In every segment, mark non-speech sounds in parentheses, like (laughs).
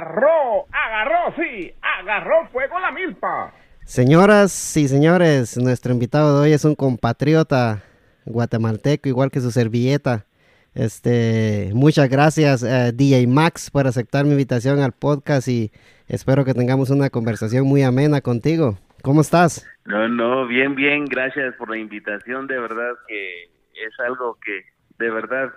agarró, agarró, sí, agarró fuego la milpa. Señoras y señores, nuestro invitado de hoy es un compatriota guatemalteco, igual que su servilleta. Este, muchas gracias eh, DJ Max por aceptar mi invitación al podcast y espero que tengamos una conversación muy amena contigo. ¿Cómo estás? No, no, bien, bien, gracias por la invitación, de verdad que es algo que de verdad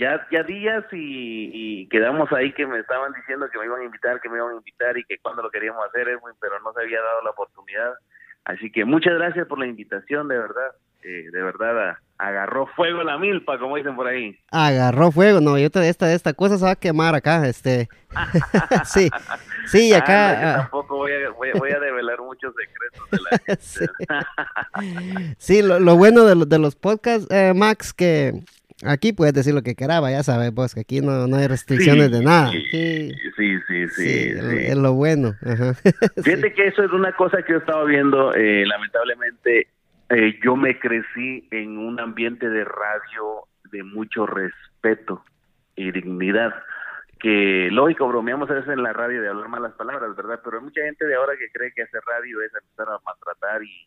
ya ya días y, quedamos ahí que me estaban diciendo que me iban a invitar, que me iban a invitar y que cuando lo queríamos hacer, Edwin, pero no se había dado la oportunidad. Así que muchas gracias por la invitación, de verdad. Eh, de verdad agarró fuego la milpa, como dicen por ahí. Agarró fuego, no, yo te, esta, esta cosa se va a quemar acá, este. (laughs) sí, sí, ah, acá. Ah. tampoco voy a, voy, a, develar muchos secretos de la (laughs) gente. sí, lo, bueno de, de los podcasts, eh, Max, que Aquí puedes decir lo que quieras, ya sabes vos que aquí no, no hay restricciones de nada. Sí, sí, sí, sí. Es lo bueno. (laughs) Fíjate que eso es una cosa que yo estaba viendo, eh, lamentablemente eh, yo me crecí en un ambiente de radio de mucho respeto y dignidad que lógico bromeamos a veces en la radio de hablar malas palabras, ¿verdad? Pero hay mucha gente de ahora que cree que hacer radio es empezar a maltratar y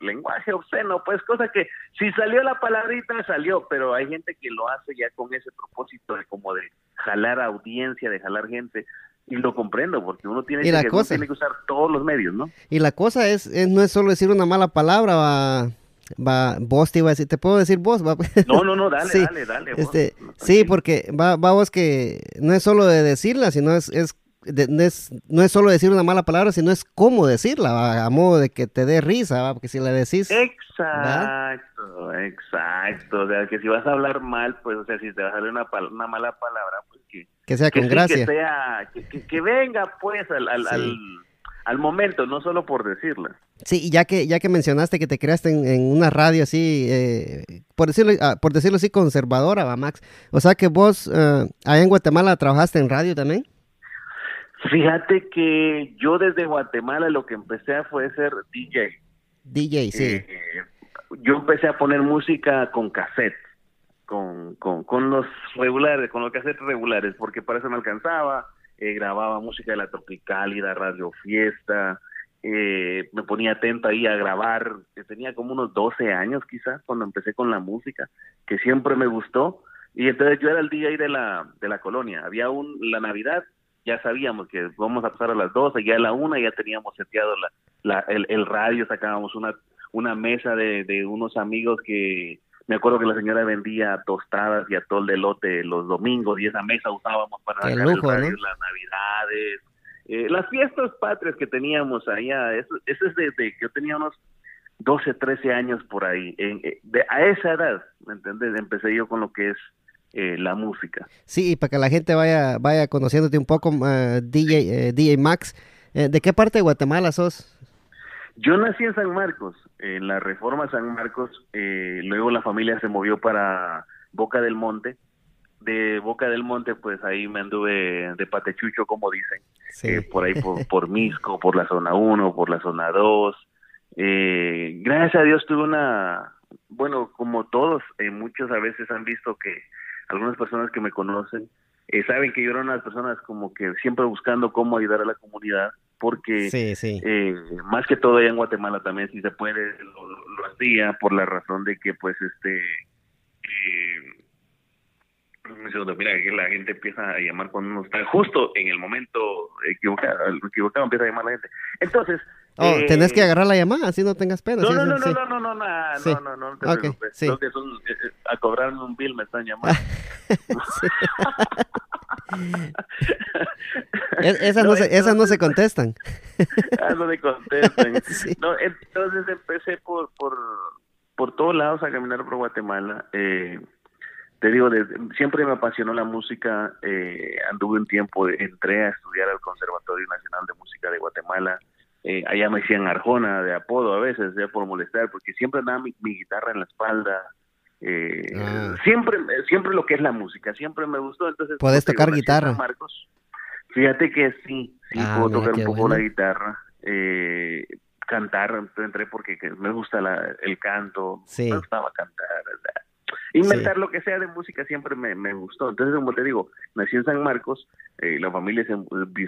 lenguaje obsceno, pues cosa que si salió la palabrita salió, pero hay gente que lo hace ya con ese propósito de como de jalar audiencia, de jalar gente y lo comprendo porque uno tiene, que, tiene que usar todos los medios, ¿no? Y la cosa es, no es solo decir una mala palabra, va va, vos te iba a decir, ¿te puedo decir vos? Va? (laughs) No, no, no, dale, dale, dale. Este, sí, porque va, va vos que no es solo de decirla, sino es, es, no es solo decir una mala palabra, sino es cómo decirla, a modo de que te dé risa, porque si la decís... Exacto, exacto, o sea, que si vas a hablar mal, pues, o sea, si te vas a dar una, una mala palabra, pues que... Que sea con gracia. Que, sea, que, que, venga, pues, al, al, al al momento, no solo por decirla. Sí, y ya que, ya que mencionaste que te creaste en, una radio así, eh, por, decirlo, ah, por decirlo así, conservadora, va Max. O sea que vos eh, allá en Guatemala trabajaste en radio también. Fíjate que yo desde Guatemala lo que empecé a fue ser DJ. DJ, sí. Eh, yo empecé a poner música con cassette, con, con, con los regulares, con los cassettes regulares, porque para eso me alcanzaba eh, grababa música de la Tropicálida, Radio Fiesta, eh, me ponía atento ahí a grabar, tenía como unos 12 años quizás cuando empecé con la música, que siempre me gustó, y entonces yo era el DJ de la, de la colonia, había un, la Navidad, ya sabíamos que vamos a pasar a las 12, ya a la una ya teníamos seteado la, el, el radio, sacábamos una, una mesa de, de unos amigos que me acuerdo que la señora vendía tostadas y atol de lote los domingos y esa mesa usábamos para el las navidades, eh, las fiestas patrias que teníamos allá. Eso, eso es desde que yo tenía unos 12, 13 años por ahí. Eh, de, a esa edad, ¿me entiendes? Empecé yo con lo que es eh, la música. Sí, para que la gente vaya vaya conociéndote un poco, DJ, DJ Max, ¿de qué parte de Guatemala sos? Yo nací en San Marcos, en la Reforma San Marcos, eh, luego la familia se movió para Boca del Monte. De Boca del Monte, pues ahí me anduve de patechucho, como dicen, eh, por ahí por, por, Misco, por la zona 1, por la zona 2. Eh, gracias a Dios tuve una, bueno, como todos, muchos a veces han visto que algunas personas que me conocen saben que yo era una de las personas como que siempre buscando cómo ayudar a la comunidad porque sí, sí. Eh, más que todo allá en Guatemala también si se puede lo, hacía por la razón de que pues este eh, mira que la gente empieza a llamar cuando uno está justo en el momento equivocado, equivocado empieza a llamar la gente. Entonces, Oh, eh, tenés que agarrar la llamada, así no tengas pena. No, no, no, no, no, no, no, sí. no, no, no, te preocupes. A cobrarme un bill me están llamando. (laughs) esas no, se, esas no se contestan. ah, no se contestan. (laughs) No, entonces empecé por, por, por todos lados a caminar por Guatemala. Eh, te digo, siempre me apasionó la música. Eh, anduve un tiempo, entré a estudiar al Conservatorio Nacional de Música de Guatemala. Eh, allá me decían Arjona de apodo a veces, ya por molestar, porque siempre andaba mi, mi guitarra en la espalda, eh, ah. Siempre, siempre lo que es la música, siempre me gustó. Entonces, ¿Puedes tocar guitarra? Marcos, fíjate que sí, sí ah, puedo tocar un poco la guitarra. Eh, cantar, entré porque me gusta la, el canto, me gustaba cantar. Inventar lo que sea de música siempre me, me, gustó. Entonces, como te digo, nací en San Marcos, eh, la familia se,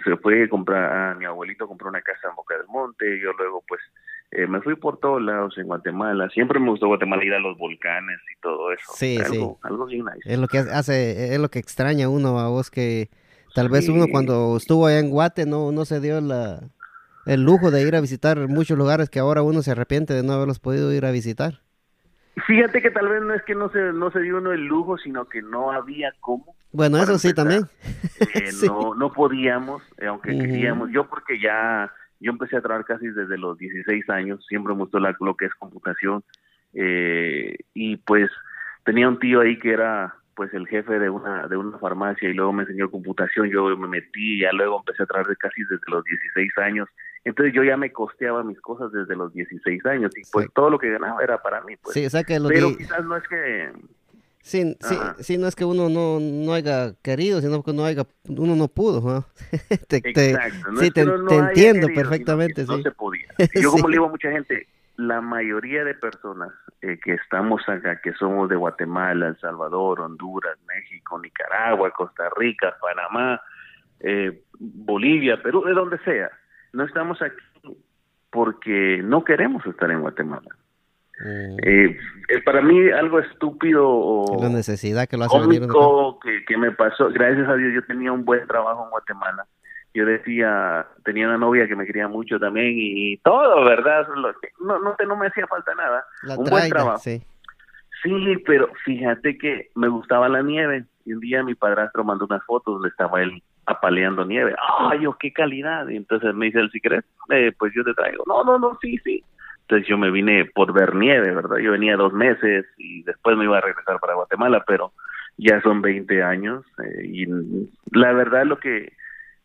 se, fue a comprar, a mi abuelito compró una casa en Boca del Monte, yo luego pues eh, me fui por todos lados en Guatemala. Siempre me gustó Guatemala ir a los volcanes y todo eso. Sí, algo, sí. Algo bien nice. Es lo que hace, es lo que extraña uno a vos que tal vez uno cuando estuvo allá en Guate no, no se dio la, el lujo de ir a visitar muchos lugares que ahora uno se arrepiente de no haberlos podido ir a visitar. Fíjate que tal vez no es que no se, no se dio uno el lujo, sino que no había cómo. Bueno, eso sí también. Eh, (laughs) sí. No, no podíamos, eh, aunque uh -huh. queríamos. Yo porque ya, yo empecé a trabajar casi desde los 16 años, siempre me gustó la, lo que es computación. Eh, y pues tenía un tío ahí que era pues el jefe de una de una farmacia y luego me enseñó computación, yo me metí, ya luego empecé a trabajar casi desde los 16 años, entonces yo ya me costeaba mis cosas desde los 16 años y pues sí. todo lo que ganaba era para mí, pues. Sí, o sea que Pero quizás no es que Sí, sí, sí, no es que uno no, no haya querido, sino que no haya, uno no pudo, ¿no? (laughs) te, Exacto, no sí, te, no te entiendo querido, perfectamente, sí. No se podía. (laughs) Yo como le digo a mucha gente, la mayoría de personas eh, que estamos acá, que somos de Guatemala, El Salvador, Honduras, México, Nicaragua, Costa Rica, Panamá, eh, Bolivia, Perú, de donde sea, no estamos aquí porque no queremos estar en Guatemala. Mm. Eh, para mí algo estúpido o la necesidad que lo hace venir que, que me pasó, gracias a Dios yo tenía un buen trabajo en Guatemala yo decía, tenía una novia que me quería mucho también y todo, ¿verdad? No, no, no me hacía falta nada. La un traida, buen trabajo. Sí. sí, pero fíjate que me gustaba la nieve y un día mi padrastro mandó unas fotos donde estaba él apaleando nieve. ¡Ay, oh, qué calidad! Y entonces me dice él, si querés, eh, pues yo te traigo. No, no, no, sí, sí. Entonces yo me vine por ver nieve, ¿verdad? Yo venía dos meses y después me iba a regresar para Guatemala, pero ya son 20 años eh, y la verdad lo que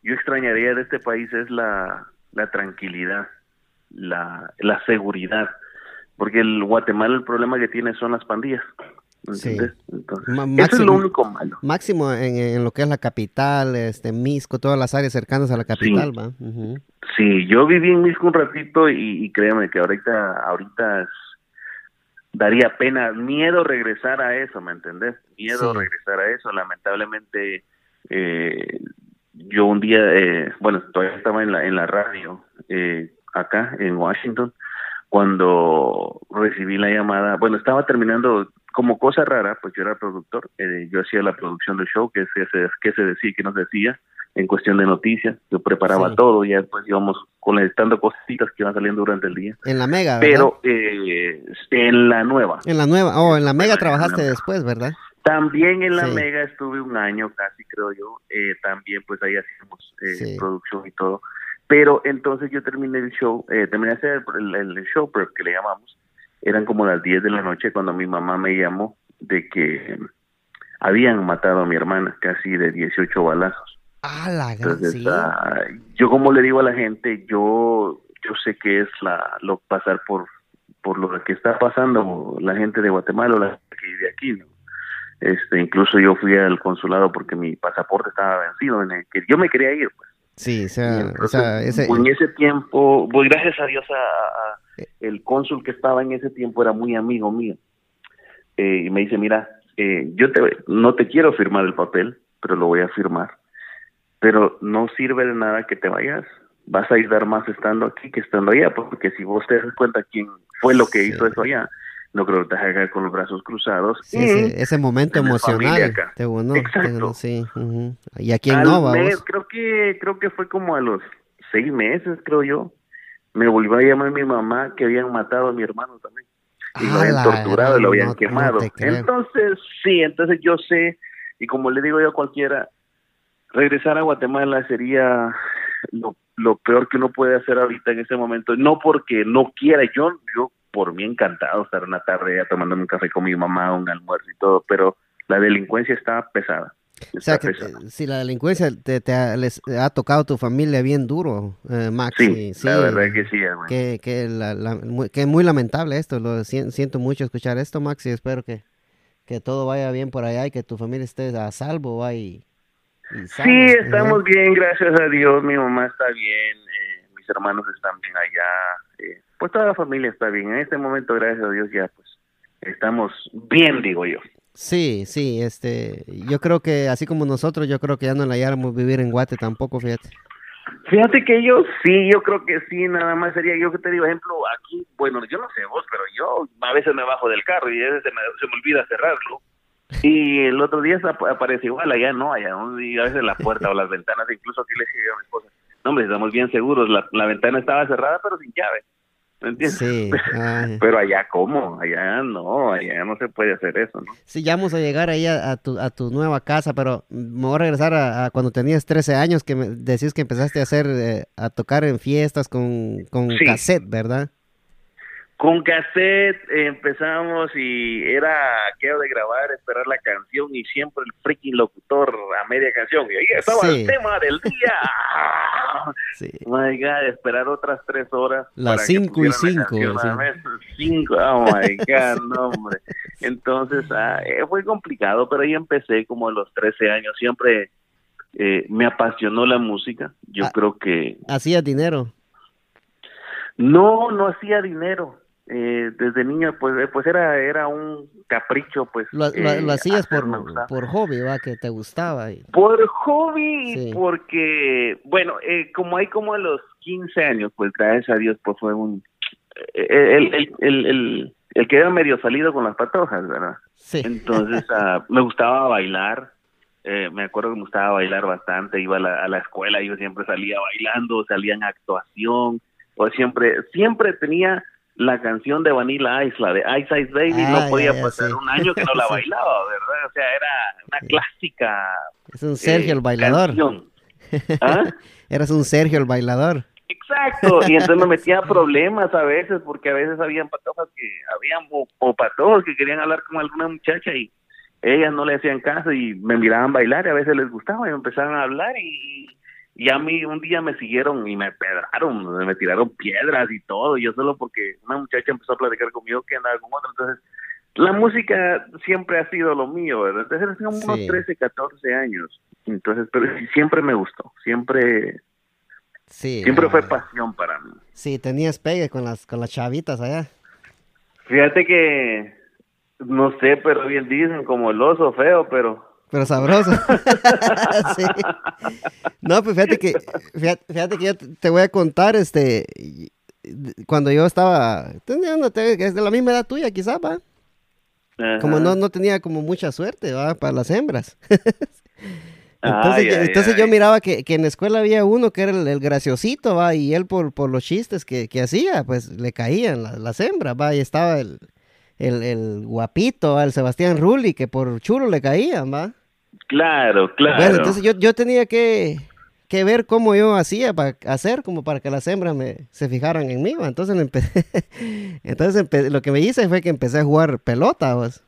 yo extrañaría de este país es la, la tranquilidad, la, la seguridad, porque el Guatemala el problema que tiene son las pandillas. Sí. Entonces, máximo, eso es lo único malo. Máximo en, en, lo que es la capital, este Misco, todas las áreas cercanas a la capital, sí. ¿va? Uh -huh. Sí, yo viví en Misco un ratito y, y créeme que ahorita, ahorita daría pena, miedo regresar a eso, ¿me entendés? Miedo Sí. regresar a eso. Lamentablemente, eh, yo un día, eh, bueno, todavía estaba en la, en la radio eh, acá en Washington cuando recibí la llamada, bueno, estaba terminando como cosa rara, pues yo era productor, eh, yo hacía la producción del show, que se, que se decía que no se decía, en cuestión de noticias, yo preparaba Sí. todo, y ya después íbamos conectando cositas que iban saliendo durante el día. En la Mega, ¿verdad? Pero eh, en la nueva, En la nueva, oh, en la Mega trabajaste después, ¿verdad? También en la Sí. Mega estuve un año casi, creo yo. Eh, también pues ahí hacíamos eh, Sí. producción y todo. Pero entonces yo terminé el show, eh, terminé de hacer el, show prep que le llamamos. Eran como las 10 de la noche cuando mi mamá me llamó de que habían matado a mi hermana casi de 18 balazos. Ah, la Entonces, sí. ah, yo como le digo a la gente, yo yo sé que es la lo pasar por por lo que está pasando la gente de Guatemala o la gente que vive aquí, ¿no? Este, incluso yo fui al consulado porque mi pasaporte estaba vencido, en el que yo me quería ir, pues. Sí, o sea, o sea, ese, en ese tiempo, pues gracias a Dios, a, a- el cónsul que estaba en ese tiempo era muy amigo mío. Eh, y me dice, mira, eh, yo te, no te quiero firmar el papel, pero lo voy a firmar. Pero no sirve de nada que te vayas. Vas a ayudar más estando aquí que estando allá, porque si vos te das cuenta quién fue lo que Sí. hizo eso allá, no creo que te haga con los brazos cruzados. sí, Y ese, ese momento emocional te unó, Exacto. te sí. Y aquí en Nova, mes, creo que creo que fue como a los seis meses, creo yo. Me volvió a llamar mi mamá que habían matado a mi hermano también. Y lo Ah, habían la torturado y lo habían no- quemado. entonces, sí, entonces yo sé, y como le digo yo a cualquiera, regresar a Guatemala sería lo, lo peor que uno puede hacer ahorita en ese momento. No porque no quiera, yo, yo por mí encantado estar una tarde ya tomándome un café con mi mamá, un almuerzo y todo, pero la delincuencia está pesada. O sea, que te- si la delincuencia te, te ha, les ha tocado a tu familia bien duro, eh, Max. Sí, y la verdad que sí, hermano. que, que, la, la- muy, que muy lamentable esto, lo sien- siento mucho escuchar esto, Max, y espero que, que todo vaya bien por allá y que tu familia esté a salvo, va, y, y sana, Sí, ¿verdad? estamos bien, gracias a Dios. Mi mamá está bien, eh, mis hermanos están bien allá. eh, pues toda la familia está bien. En este momento, gracias a Dios, ya pues estamos bien, digo yo. Sí, sí, este, yo creo que así como nosotros, yo creo que ya no la halláramos vivir en Guate tampoco, fíjate. Fíjate que yo sí, yo creo que sí, nada más sería yo que te digo, ejemplo, aquí, bueno, yo no sé vos, pero yo a veces me bajo del carro y a veces se me, se me olvida cerrarlo. Y el otro día aparece igual, allá no, allá y a veces la puerta o las ventanas, incluso aquí le dije a mi esposa, no, hombre, estamos bien seguros, la, la ventana estaba cerrada pero sin llave. ¿Me entiendes? Sí. (laughs) Pero allá, ¿cómo? Allá no, allá no se puede hacer eso, ¿no? Sí, ya vamos a llegar ahí a, tu, a tu nueva casa, pero me voy a regresar a, cuando tenías 13 años, que me decís que empezaste a hacer, eh, a tocar en fiestas con, con cassette, ¿verdad? Con cassette empezamos y era aquello de grabar, esperar la canción y siempre el freaking locutor a media canción. Y ahí estaba el tema del día. (laughs) sí. My God, esperar otras tres horas. Las cinco y cinco. Cinco, oh my (laughs) God, no hombre. Entonces ah, eh, fue complicado, pero ahí empecé como a los 13 años. Siempre eh, me apasionó la música. Yo ah, creo que... ¿Hacía dinero? No, no hacía dinero eh, desde niño pues eh, pues era era un capricho pues lo, hacías por, por hobby va que te gustaba por hobby porque bueno eh, como hay como a los 15 años pues gracias a Dios pues fue un eh, el, el, el, el, el que era medio salido con las patojas verdad sí. entonces uh, (laughs) me gustaba bailar eh, me acuerdo que me gustaba bailar bastante iba a la, a la escuela yo siempre salía bailando salía en actuación o siempre siempre tenía la canción de Vanilla Ice, la de Ice Ice Baby, no ah, podía pasar un año que no la (laughs) bailaba, ¿verdad? O sea, era una clásica. Es un Sergio el eh, bailador. (laughs) ¿Ah? Eras un Sergio el bailador. Exacto, y entonces me metía (laughs) problemas a veces, porque a veces habían patojos que, habían o, o patojos que querían hablar con alguna muchacha y ellas no le hacían caso y me miraban bailar y a veces les gustaba y me empezaban a hablar y, y a mí un día me siguieron y me pedraron, me tiraron piedras y todo, yo solo porque una muchacha empezó a platicar conmigo que andaba con otro, entonces la música siempre ha sido lo mío, ¿verdad? Entonces tengo unos 13, 14 años, entonces, pero siempre me gustó, siempre... Sí, siempre fue pasión para mí. Sí, tenías pegue con las, con las chavitas allá. Fíjate que, no sé, pero bien dicen como el oso feo, pero pero sabroso. (laughs) sí. No, pues fíjate que, fíjate, que yo te voy a contar, este, cuando yo estaba, tenía una, es de la misma edad tuya quizás, va. Como no, no tenía como mucha suerte, va, para las hembras. (laughs) entonces, entonces yo miraba que, que, en la escuela había uno que era el, graciosito, va, y él por, por los chistes que, que hacía, pues le caían las hembras, va, y estaba el, el, el guapito, el Sebastián Rulli, que por chulo le caían, va. Claro, claro. Bueno, entonces yo, yo tenía que, que ver cómo yo hacía para hacer como para que las hembras me, se fijaran en mí. Entonces, empecé, (laughs) entonces lo que me hice fue que empecé a jugar pelota. Pues.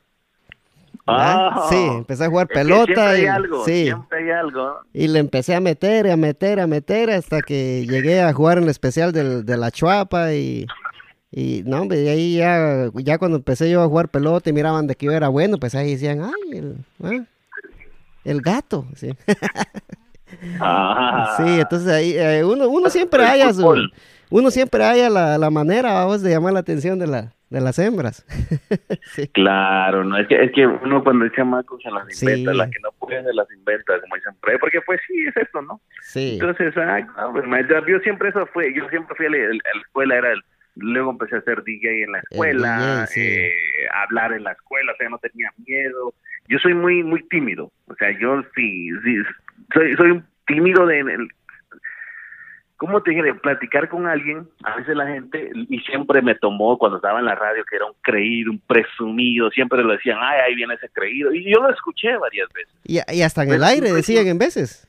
Ah, sí, empecé a jugar pelota. y, algo, sí, siempre hay algo. Y le empecé a meter, a meter, a meter hasta que llegué a jugar en el especial del, de la Chuapa y, y no, hombre, y ahí ya, ya cuando empecé yo a jugar pelota y miraban de que yo era bueno, pues ahí decían, ay, el, ¿eh? El gato, sí. Ah. Sí, entonces ahí eh, uno, uno siempre haya su, uno siempre haya la, la manera, vamos, de llamar la atención de la, de las hembras. (laughs) Claro, no es que es que uno cuando es chamaco se las inventa, las que no pueden se las inventa, como dicen, porque pues sí es esto, ¿no? Sí. Entonces, ay, pues, yo siempre eso fue, yo siempre fui a la, escuela era el luego empecé a hacer DJ en la escuela, eh, hablar en la escuela, o sea, no tenía miedo, yo soy muy muy tímido, o sea, yo sí, sí soy soy tímido de ¿cómo te dije? platicar con alguien, a veces la gente, y siempre me tomó cuando estaba en la radio que era un creído, un presumido, siempre lo decían, ay, ahí viene ese creído, y yo lo escuché varias veces. Y, hasta en el aire decían en veces.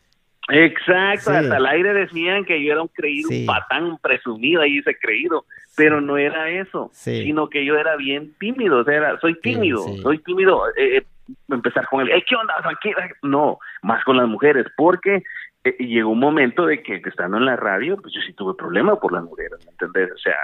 Exacto, hasta el aire decían que yo era un creído, un patán presumido, ahí dice creído, pero no era eso, sino que yo era bien tímido, o sea, soy tímido, soy tímido, eh, eh empezar con él, ¿qué onda? Tranquila. No, más con las mujeres, porque eh, llegó un momento de que, estando en la radio, pues yo sí tuve problemas por las mujeres, ¿me entendés? O sea,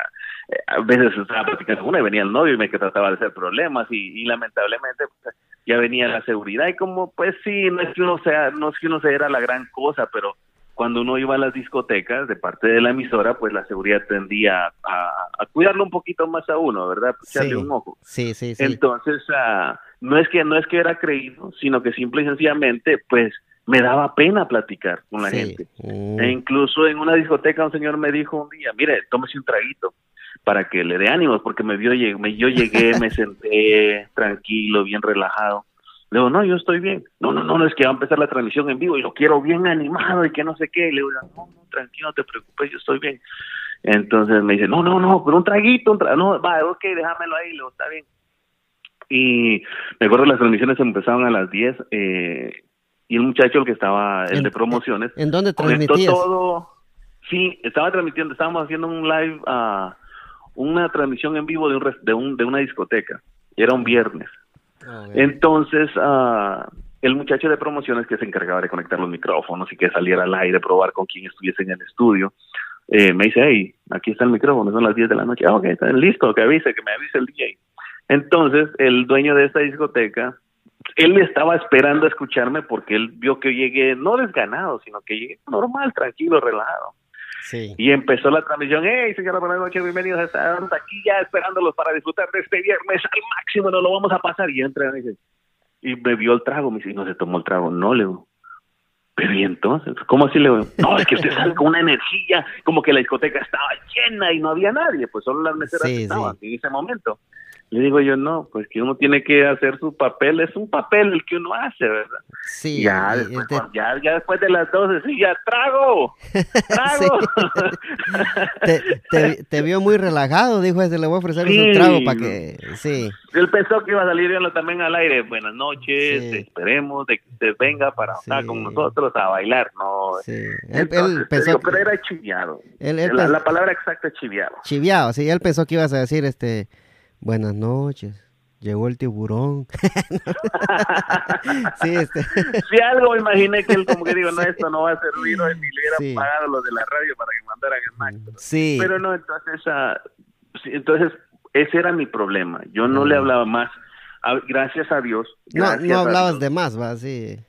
eh, a veces estaba platicando con una y venía el novio y me trataba de hacer problemas y, lamentablemente pues, ya venía la seguridad y como, pues sí, no es que uno sea, no es que uno sea la gran cosa, pero cuando uno iba a las discotecas de parte de la emisora, pues la seguridad tendía a, a cuidarlo un poquito más a uno, ¿verdad? Echarle Sí. un ojo. Sí, sí, sí. Entonces, ah, no es que no es que era creído, sino que simple y sencillamente, pues, me daba pena platicar con la Sí. gente. Mm. E incluso en una discoteca un señor me dijo un día, mire, tómese un traguito para que le dé ánimos, porque me vio, me, yo llegué, me (laughs) senté tranquilo, bien relajado. Le digo, no, yo estoy bien. No, no, no, no, es que va a empezar la transmisión en vivo y lo quiero bien animado y que no sé qué. Le digo, no, no, tranquilo, no te preocupes, yo estoy bien. Entonces me dice, no, no, no, pero un traguito, un tra no, va, ok, déjamelo ahí, le digo, está bien. Y me acuerdo las transmisiones empezaban a las 10 eh, y el muchacho, el que estaba, el ¿En- de promociones, ¿En dónde transmitías? todo. Sí, estaba transmitiendo, estábamos haciendo un live, ah, una transmisión en vivo de, un, de, un, de una discoteca. Era un viernes. Ah. Entonces, ah, el muchacho de promociones que se encargaba de conectar los micrófonos y que saliera al aire, probar con quien estuviese en el estudio, eh, me dice, hey, aquí está el micrófono, son las 10 de la noche. Ah, ok, está listo, que avise, que me avise el DJ. Entonces, el dueño de esta discoteca, él estaba esperando a escucharme porque él vio que llegué, no desganado, sino que llegué normal, tranquilo, relajado. Sí. Y empezó la transmisión, hey, señora, buenas noches, bienvenidos, estamos aquí ya esperándolos para disfrutar de este viernes al máximo, nos lo vamos a pasar. Y entra y dice, y bebió el trago, me dice, no se tomó el trago, no, le digo, pero y entonces, ¿cómo así le digo? No, es que usted sale con una energía, como que la discoteca estaba llena y no había nadie, pues solo las meseras Sí, estaban sí. en ese momento. Le digo yo, no, pues que uno tiene que hacer su papel, es un papel el que uno hace, ¿verdad? Sí. ya, después, te- ya, ya después de las 12, sí, ya trago, (laughs) trago. te, te- te vio muy relajado, dijo ese, le voy a ofrecer un trago para que... Sí. Él pensó que iba a salir también al aire. Buenas noches, Sí. esperemos de que usted venga para estar con nosotros a bailar. No, Sí. Él, Entonces, él pensó... digo, pero era chiviado. Él- él la, pens- la palabra exacta es chiviado. Chiviado, sí, él pensó que ibas a decir, este, buenas noches, llegó el tiburón. (laughs) sí, este, Si algo imaginé que él como que digo, no, (laughs) esto no va a servir hoy, ni le hubieran Sí. pagado los de la radio para que mandaran el Max. sí, Pero no, entonces, ah, sí, entonces ese era mi problema. Yo no le hablaba más. Gracias a Dios. no, gracias no hablabas Dios. de más, va, sí.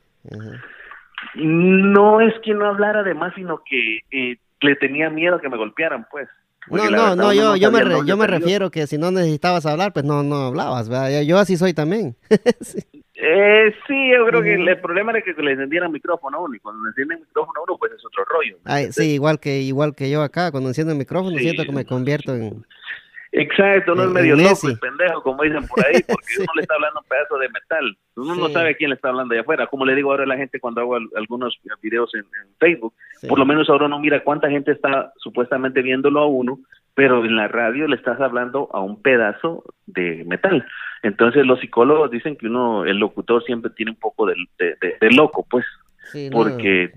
No es que no hablara de más, sino que eh, le tenía miedo que me golpearan, pues. No, no, no, yo, yo me, re- yo me refiero que si no necesitabas hablar, pues no, no hablabas, ¿verdad? Yo, así soy también. Sí. (laughs) Eh, sí, yo creo que el problema era que le encendieran micrófono a uno, y cuando le encienden micrófono a uno, pues es otro rollo. Ay, sí, igual que, igual que yo acá, cuando enciendo el micrófono Sí. siento que me convierto en... Exacto, uno es medio loco y pendejo, como dicen por ahí, porque Sí. uno le está hablando un pedazo de metal. Uno no sabe a quién le está hablando allá afuera. Como le digo ahora a la gente cuando hago al- algunos videos en, en Facebook, sí. por lo menos ahora uno mira cuánta gente está supuestamente viéndolo a uno, pero en la radio le estás hablando a un pedazo de metal. Entonces los psicólogos dicen que uno, el locutor siempre tiene un poco de, de- de- de loco, pues, Sí, no, porque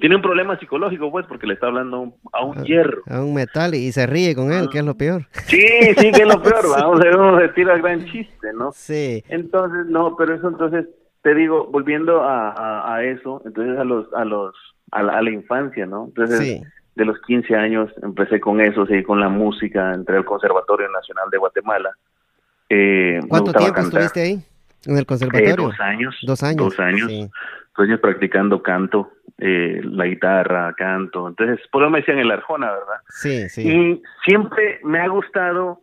tiene un problema psicológico, pues, porque le está hablando a un, hierro. A un metal y, se ríe con él, que es lo peor. Sí, sí, que es lo peor, (laughs) vamos a ver, uno se tira el gran chiste, ¿no? Sí, Entonces, no, pero eso entonces, te digo, volviendo a, a, a eso, entonces a los, a los, a la, a la infancia, ¿no? Entonces, sí. de los 15 años empecé con eso, seguí con la música, entré al Conservatorio Nacional de Guatemala. Eh, ¿Cuánto tiempo cantar. estuviste ahí? ¿En el Eh, conservatorio? dos años. Dos años. Dos años. Sí. Años practicando canto, eh, la guitarra, canto. Entonces, por eso me decían el Arjona, ¿verdad? Sí, sí. Y siempre me ha gustado,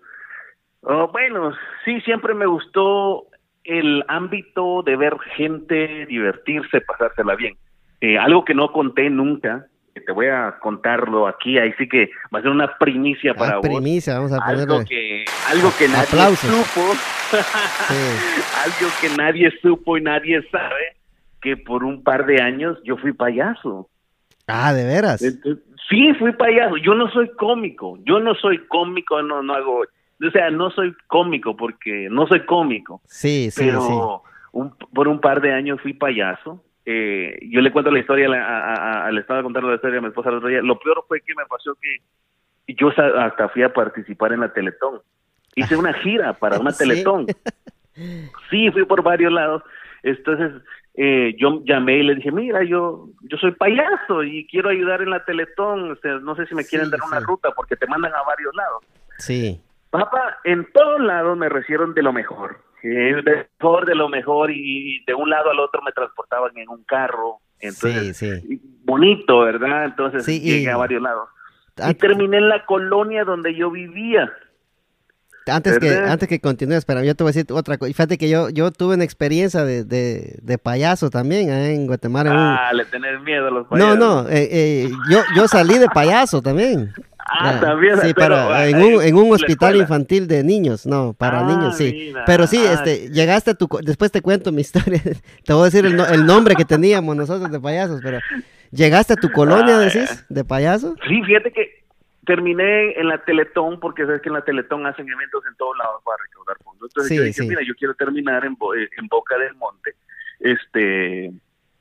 oh, bueno, sí, siempre me gustó el ámbito de ver gente divertirse, pasársela bien. Eh, algo que no conté nunca, que te voy a contarlo aquí, ahí sí que va a ser una primicia para Ah, vos. primicia, vamos a Algo ponerle. que, algo que nadie Aplausos. supo, (laughs) Sí. algo que nadie supo y nadie sabe, que por un par de años yo fui payaso. Ah, ¿de veras? Sí, fui payaso. Yo no soy cómico. Yo no soy cómico, no, no hago. O sea, no soy cómico porque no soy cómico. Sí, sí, pero sí. un- por un par de años fui payaso. Eh, yo le cuento la historia, a a- a- le estaba contando la historia a mi esposa el otro día. Lo peor fue que me pasó que yo hasta fui a participar en la Teletón. Hice una gira para una (laughs) Sí. Teletón. (laughs) Sí, fui por varios lados. Entonces, eh, yo llamé y le dije, mira, yo yo soy payaso y quiero ayudar en la Teletón. O sea, no sé si me quieren Sí, dar una sí. ruta porque te mandan a varios lados. Sí. Papá, en todos lados me recibieron de lo mejor. Eh, de mejor, de lo mejor. Y de un lado al otro me transportaban en un carro. Entonces, Sí, sí. y bonito, ¿verdad? Entonces Sí, y- llegué a varios lados. Y An- terminé en la colonia donde yo vivía. Antes que, antes que continúes, pero yo te voy a decir otra cosa. Fíjate que yo, yo tuve una experiencia de, de, de payaso también eh, en Guatemala. un- Ah, le tenés miedo a los No, payasos. no, eh, eh, yo, yo salí de payaso también. Ah, también. Sí, pero, para, en un, en un hospital escuela. infantil de niños, no, para Ah, niños, sí. mira, Pero sí, ah. este, llegaste a tu, después te cuento mi (laughs) historia, te voy a decir el, no- el nombre que teníamos nosotros de payasos, pero llegaste a tu colonia, Ah, decís, de payaso. Sí, fíjate que terminé en la Teletón, porque sabes que en la Teletón hacen eventos en todos lados para recaudar fondos. Entonces Sí, yo dije, sí. mira, yo quiero terminar en, Bo- eh, en Boca del Monte, este,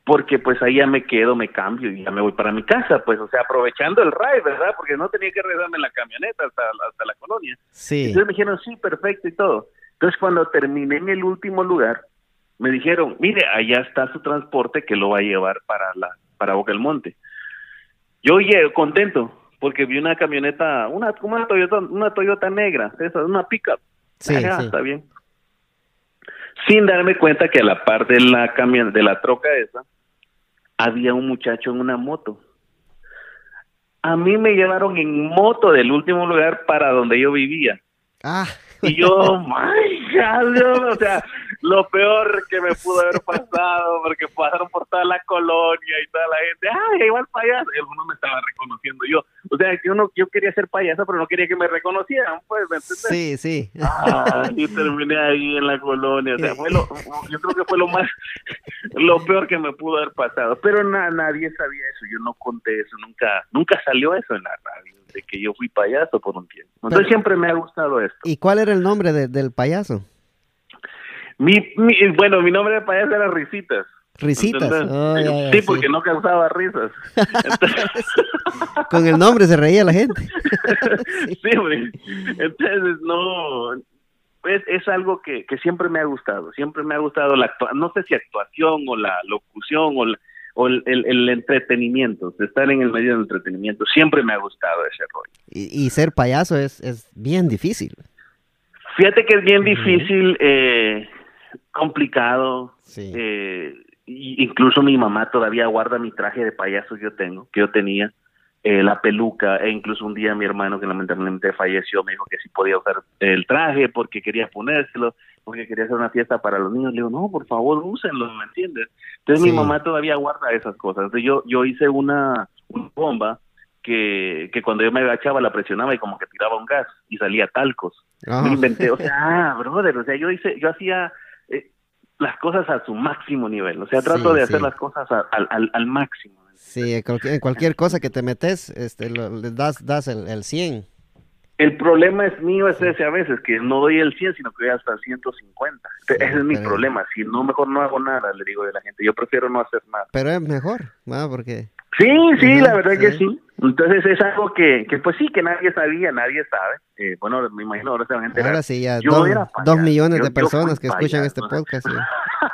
porque pues ahí ya me quedo, me cambio y ya me voy para mi casa, pues, o sea, aprovechando el ride, ¿verdad? Porque no tenía que regresarme en la camioneta hasta, hasta la colonia. Sí, Entonces me dijeron, sí, perfecto y todo. Entonces cuando terminé en el último lugar, me dijeron, mire, allá está su transporte que lo va a llevar para la para Boca del Monte. Yo llegué contento porque vi una camioneta, una una Toyota, una Toyota negra, esa, una pickup. Sí, Ah, sí. está bien. Sin darme cuenta que a la par de la camion de la troca esa había un muchacho en una moto. A mí me llevaron en moto del último lugar para donde yo vivía. ah, Y yo, my God, Dios, o sea, lo peor que me pudo haber pasado, porque pasaron por toda la colonia y toda la gente, ay, igual payaso, y algunos me estaban reconociendo yo. O sea, yo no, yo quería ser payaso, pero no quería que me reconocieran, pues, ¿me entiendes? sí, sí. Ah, y terminé ahí en la colonia, o sea, fue lo, yo creo que fue lo más, lo peor que me pudo haber pasado, pero na- nadie sabía eso, yo no conté eso, nunca, nunca salió eso en la radio, de que yo fui payaso por un tiempo. Entonces Pero- siempre me ha gustado esto. ¿Y cuál era el nombre de- del payaso? Mi, mi- bueno, mi nombre de payaso era Risitas. Risitas. Oh, ya, ya, sí, sí. porque no causaba risas. (laughs) Entonces, Con el nombre se reía la gente. (laughs) sí, hombre. Entonces, no. Es, es algo que, que siempre me ha gustado. Siempre me ha gustado la no sé si actuación o la locución o, la- o el, el- el entretenimiento, estar en el medio del entretenimiento. Siempre me ha gustado ese rollo. Y, y ser payaso es, es bien difícil. Fíjate que es bien difícil, eh, complicado. Sí. Eh, incluso mi mamá todavía guarda mi traje de payaso que yo tengo, que yo tenía, eh, la peluca, e incluso un día mi hermano que lamentablemente falleció me dijo que sí podía usar el traje porque quería ponérselo, porque quería hacer una fiesta para los niños. Le digo, no, por favor, úsenlo, ¿me entiendes? Entonces Sí. mi mamá todavía guarda esas cosas. Yo, yo hice una, una bomba que, que cuando yo me agachaba la presionaba y como que tiraba un gas y salía talcos Ah. me inventé, o sea, ah, brother, o sea, yo hice, yo hacía eh, las cosas a su máximo nivel, o sea, trato Sí, de hacer las cosas a- al, al, al máximo. Sí, en cualquier, en cualquier cosa que te metes, este, lo- le das, das el, el 100. El problema es mío es ese a veces, que no doy el 100, sino que doy hasta el 150. Ese es mi pero- problema, si no, mejor no hago nada, le digo de la gente, yo prefiero no hacer nada. Pero es mejor, ¿va? Porque... Sí, sí, Ajá, la verdad que sí. sí. Entonces es algo que, que pues sí, que nadie sabía, nadie sabe. Eh, bueno, me imagino ahora se van a enterar. Ahora sí, ya Yo dos, millones yo- de personas que escuchan este podcast. ya. (laughs)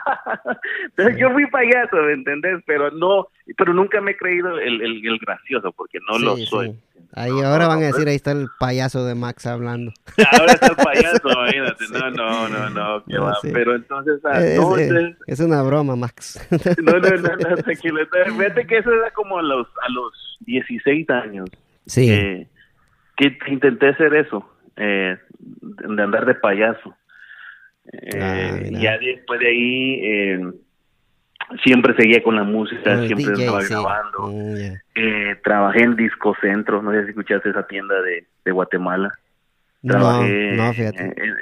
Entonces yo fui payaso, ¿me entendés? Pero no, pero nunca me he creído el, el, el gracioso, porque no lo soy. sí. Ahí No, ahora no, van a decir, ahí está el payaso de Max hablando. Ahora es el payaso, (laughs) imagínate. No, no, no, no, No, va. Pero entonces, ah, es, no, es- entonces- es una broma, Max. (laughs) no, no, no, no, tranquilo. Fíjate que eso era como a los, a los 16 años. sí. eh, que intenté hacer eso, eh, de andar de payaso. Eh, Ah, ya después de ahí, eh, siempre seguía con la música, El siempre DJ, estaba sí. grabando. Mm. Eh, trabajé en Disco Centro, no sé si escuchaste esa tienda de, de Guatemala. No, Trabajé no, fíjate. en- en-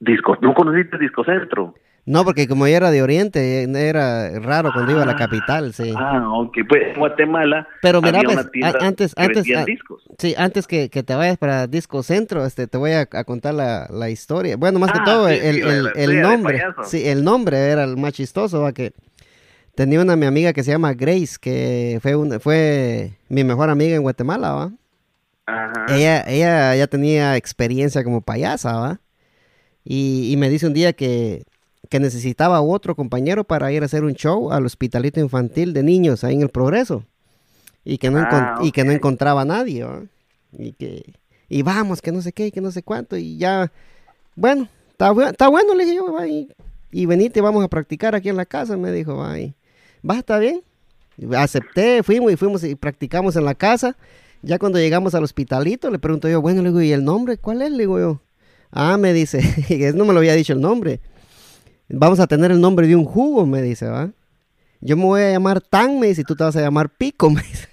Disco, ¿No conociste Disco Centro? No, porque como yo era de Oriente, era raro cuando iba a la capital, sí. Ah, ok. Pues en Guatemala Pero mira, había pues, una tienda a- antes- que antes- a- discos. Sí, antes que, que te vayas para Disco Centro, este, te voy a, a contar la, la historia. Bueno, más que Ah, todo, sí, el, sí, el- el nombre. Sí, el nombre era el más chistoso, va, que tenía una mi amiga que se llama Grace, que fue, un, fue mi mejor amiga en Guatemala, ¿va? Ajá. Ella, ella ya tenía experiencia como payasa, ¿va? Y, y me dice un día que, que necesitaba otro compañero para ir a hacer un show al hospitalito infantil de niños ahí en el Progreso. Y que no, Ah, y que no encontraba a nadie, ¿va? Y que, y vamos, que no sé qué, y que no sé cuánto, y ya, bueno, está, bu- está bueno, le dije yo, va, y, y venite, vamos a practicar aquí en la casa, me dijo, va, y, va, está bien. acepté, fuimos y fuimos y practicamos en la casa. Ya cuando llegamos al hospitalito, le pregunto yo, bueno, le digo, ¿y el nombre? ¿Cuál es? Le digo yo. Ah, me dice, (laughs) no me lo había dicho el nombre. Vamos a tener el nombre de un jugo, me dice, ¿va? Yo me voy a llamar Tan, me dice, y tú te vas a llamar Pico, (laughs) me dice.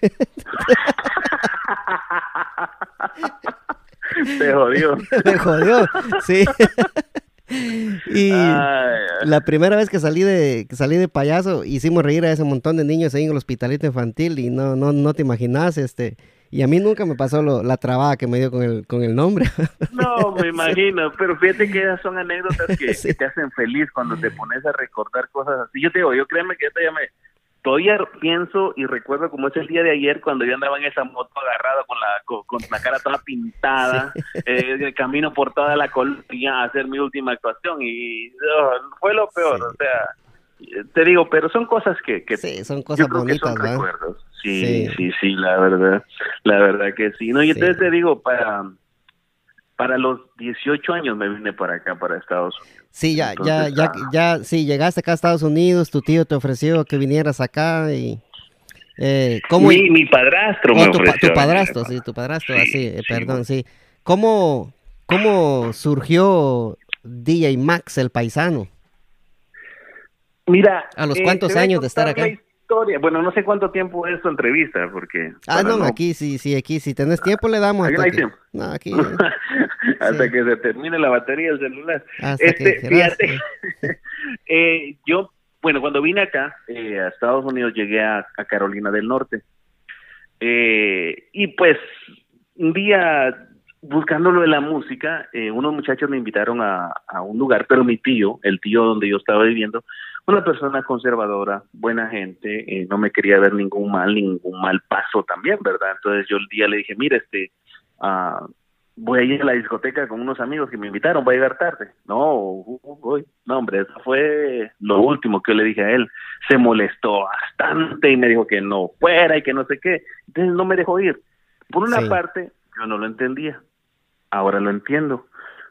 Te jodió. (laughs) Me jodió, sí. Y la primera vez que salí de que salí de payaso hicimos reír a ese montón de niños ahí en el hospitalito infantil y no no no te imaginas este y a mí nunca me pasó lo, la trabada que me dio con el, con el nombre. (laughs) No, me imagino, pero fíjate que esas son anécdotas (laughs) que, te hacen feliz cuando te pones a recordar cosas así. Yo te digo, yo créeme que esta ya me... Todavía pienso y recuerdo como es el día de ayer cuando yo andaba en esa moto agarrado con la, con, la cara toda pintada, eh, el camino por toda la colonia a hacer mi última actuación y oh, fue lo peor, o sea, te digo, pero son cosas que... que sí, son cosas bonitas, son recuerdos. Sí, sí, sí, la verdad, la verdad que sí. No, y entonces te digo, para, para los 18 años me vine para acá, para Estados Unidos. Sí, ya, ya, ya, ah. ya, sí, llegaste acá a Estados Unidos, tu tío te ofreció que vinieras acá y... Eh, ¿cómo... mi, mi padrastro me tu, ofreció. tu padrastro, sí, tu padrastro, así, eh, perdón, sí. ¿Cómo, ¿Cómo surgió DJ Max, el paisano? Mira... ¿A los cuántos eh, años de estar acá? Bueno, no sé cuánto tiempo es tu entrevista, porque... Ah, no, aquí sí, sí, aquí si tenés tiempo le damos. Hasta no tiempo. No, aquí... (laughs) hasta que se termine la batería del celular. este, fíjate, (laughs) eh, yo, bueno, cuando vine acá eh, a Estados Unidos llegué a, Carolina del Norte. Eh, y pues un día buscando lo de la música, unos muchachos me invitaron a, a un lugar, pero mi tío, el tío donde yo estaba viviendo, una persona conservadora, buena gente, eh, no me quería ver ningún mal, ningún mal paso también, ¿verdad? Entonces yo el día le dije, mira, este, uh, voy a ir a la discoteca con unos amigos que me invitaron, voy a llegar tarde. No, voy. No, hombre, eso fue lo último que yo le dije a él. Se molestó bastante y me dijo que no fuera y que no sé qué. Entonces no me dejó ir. Por una parte, yo no lo entendía. Ahora lo entiendo.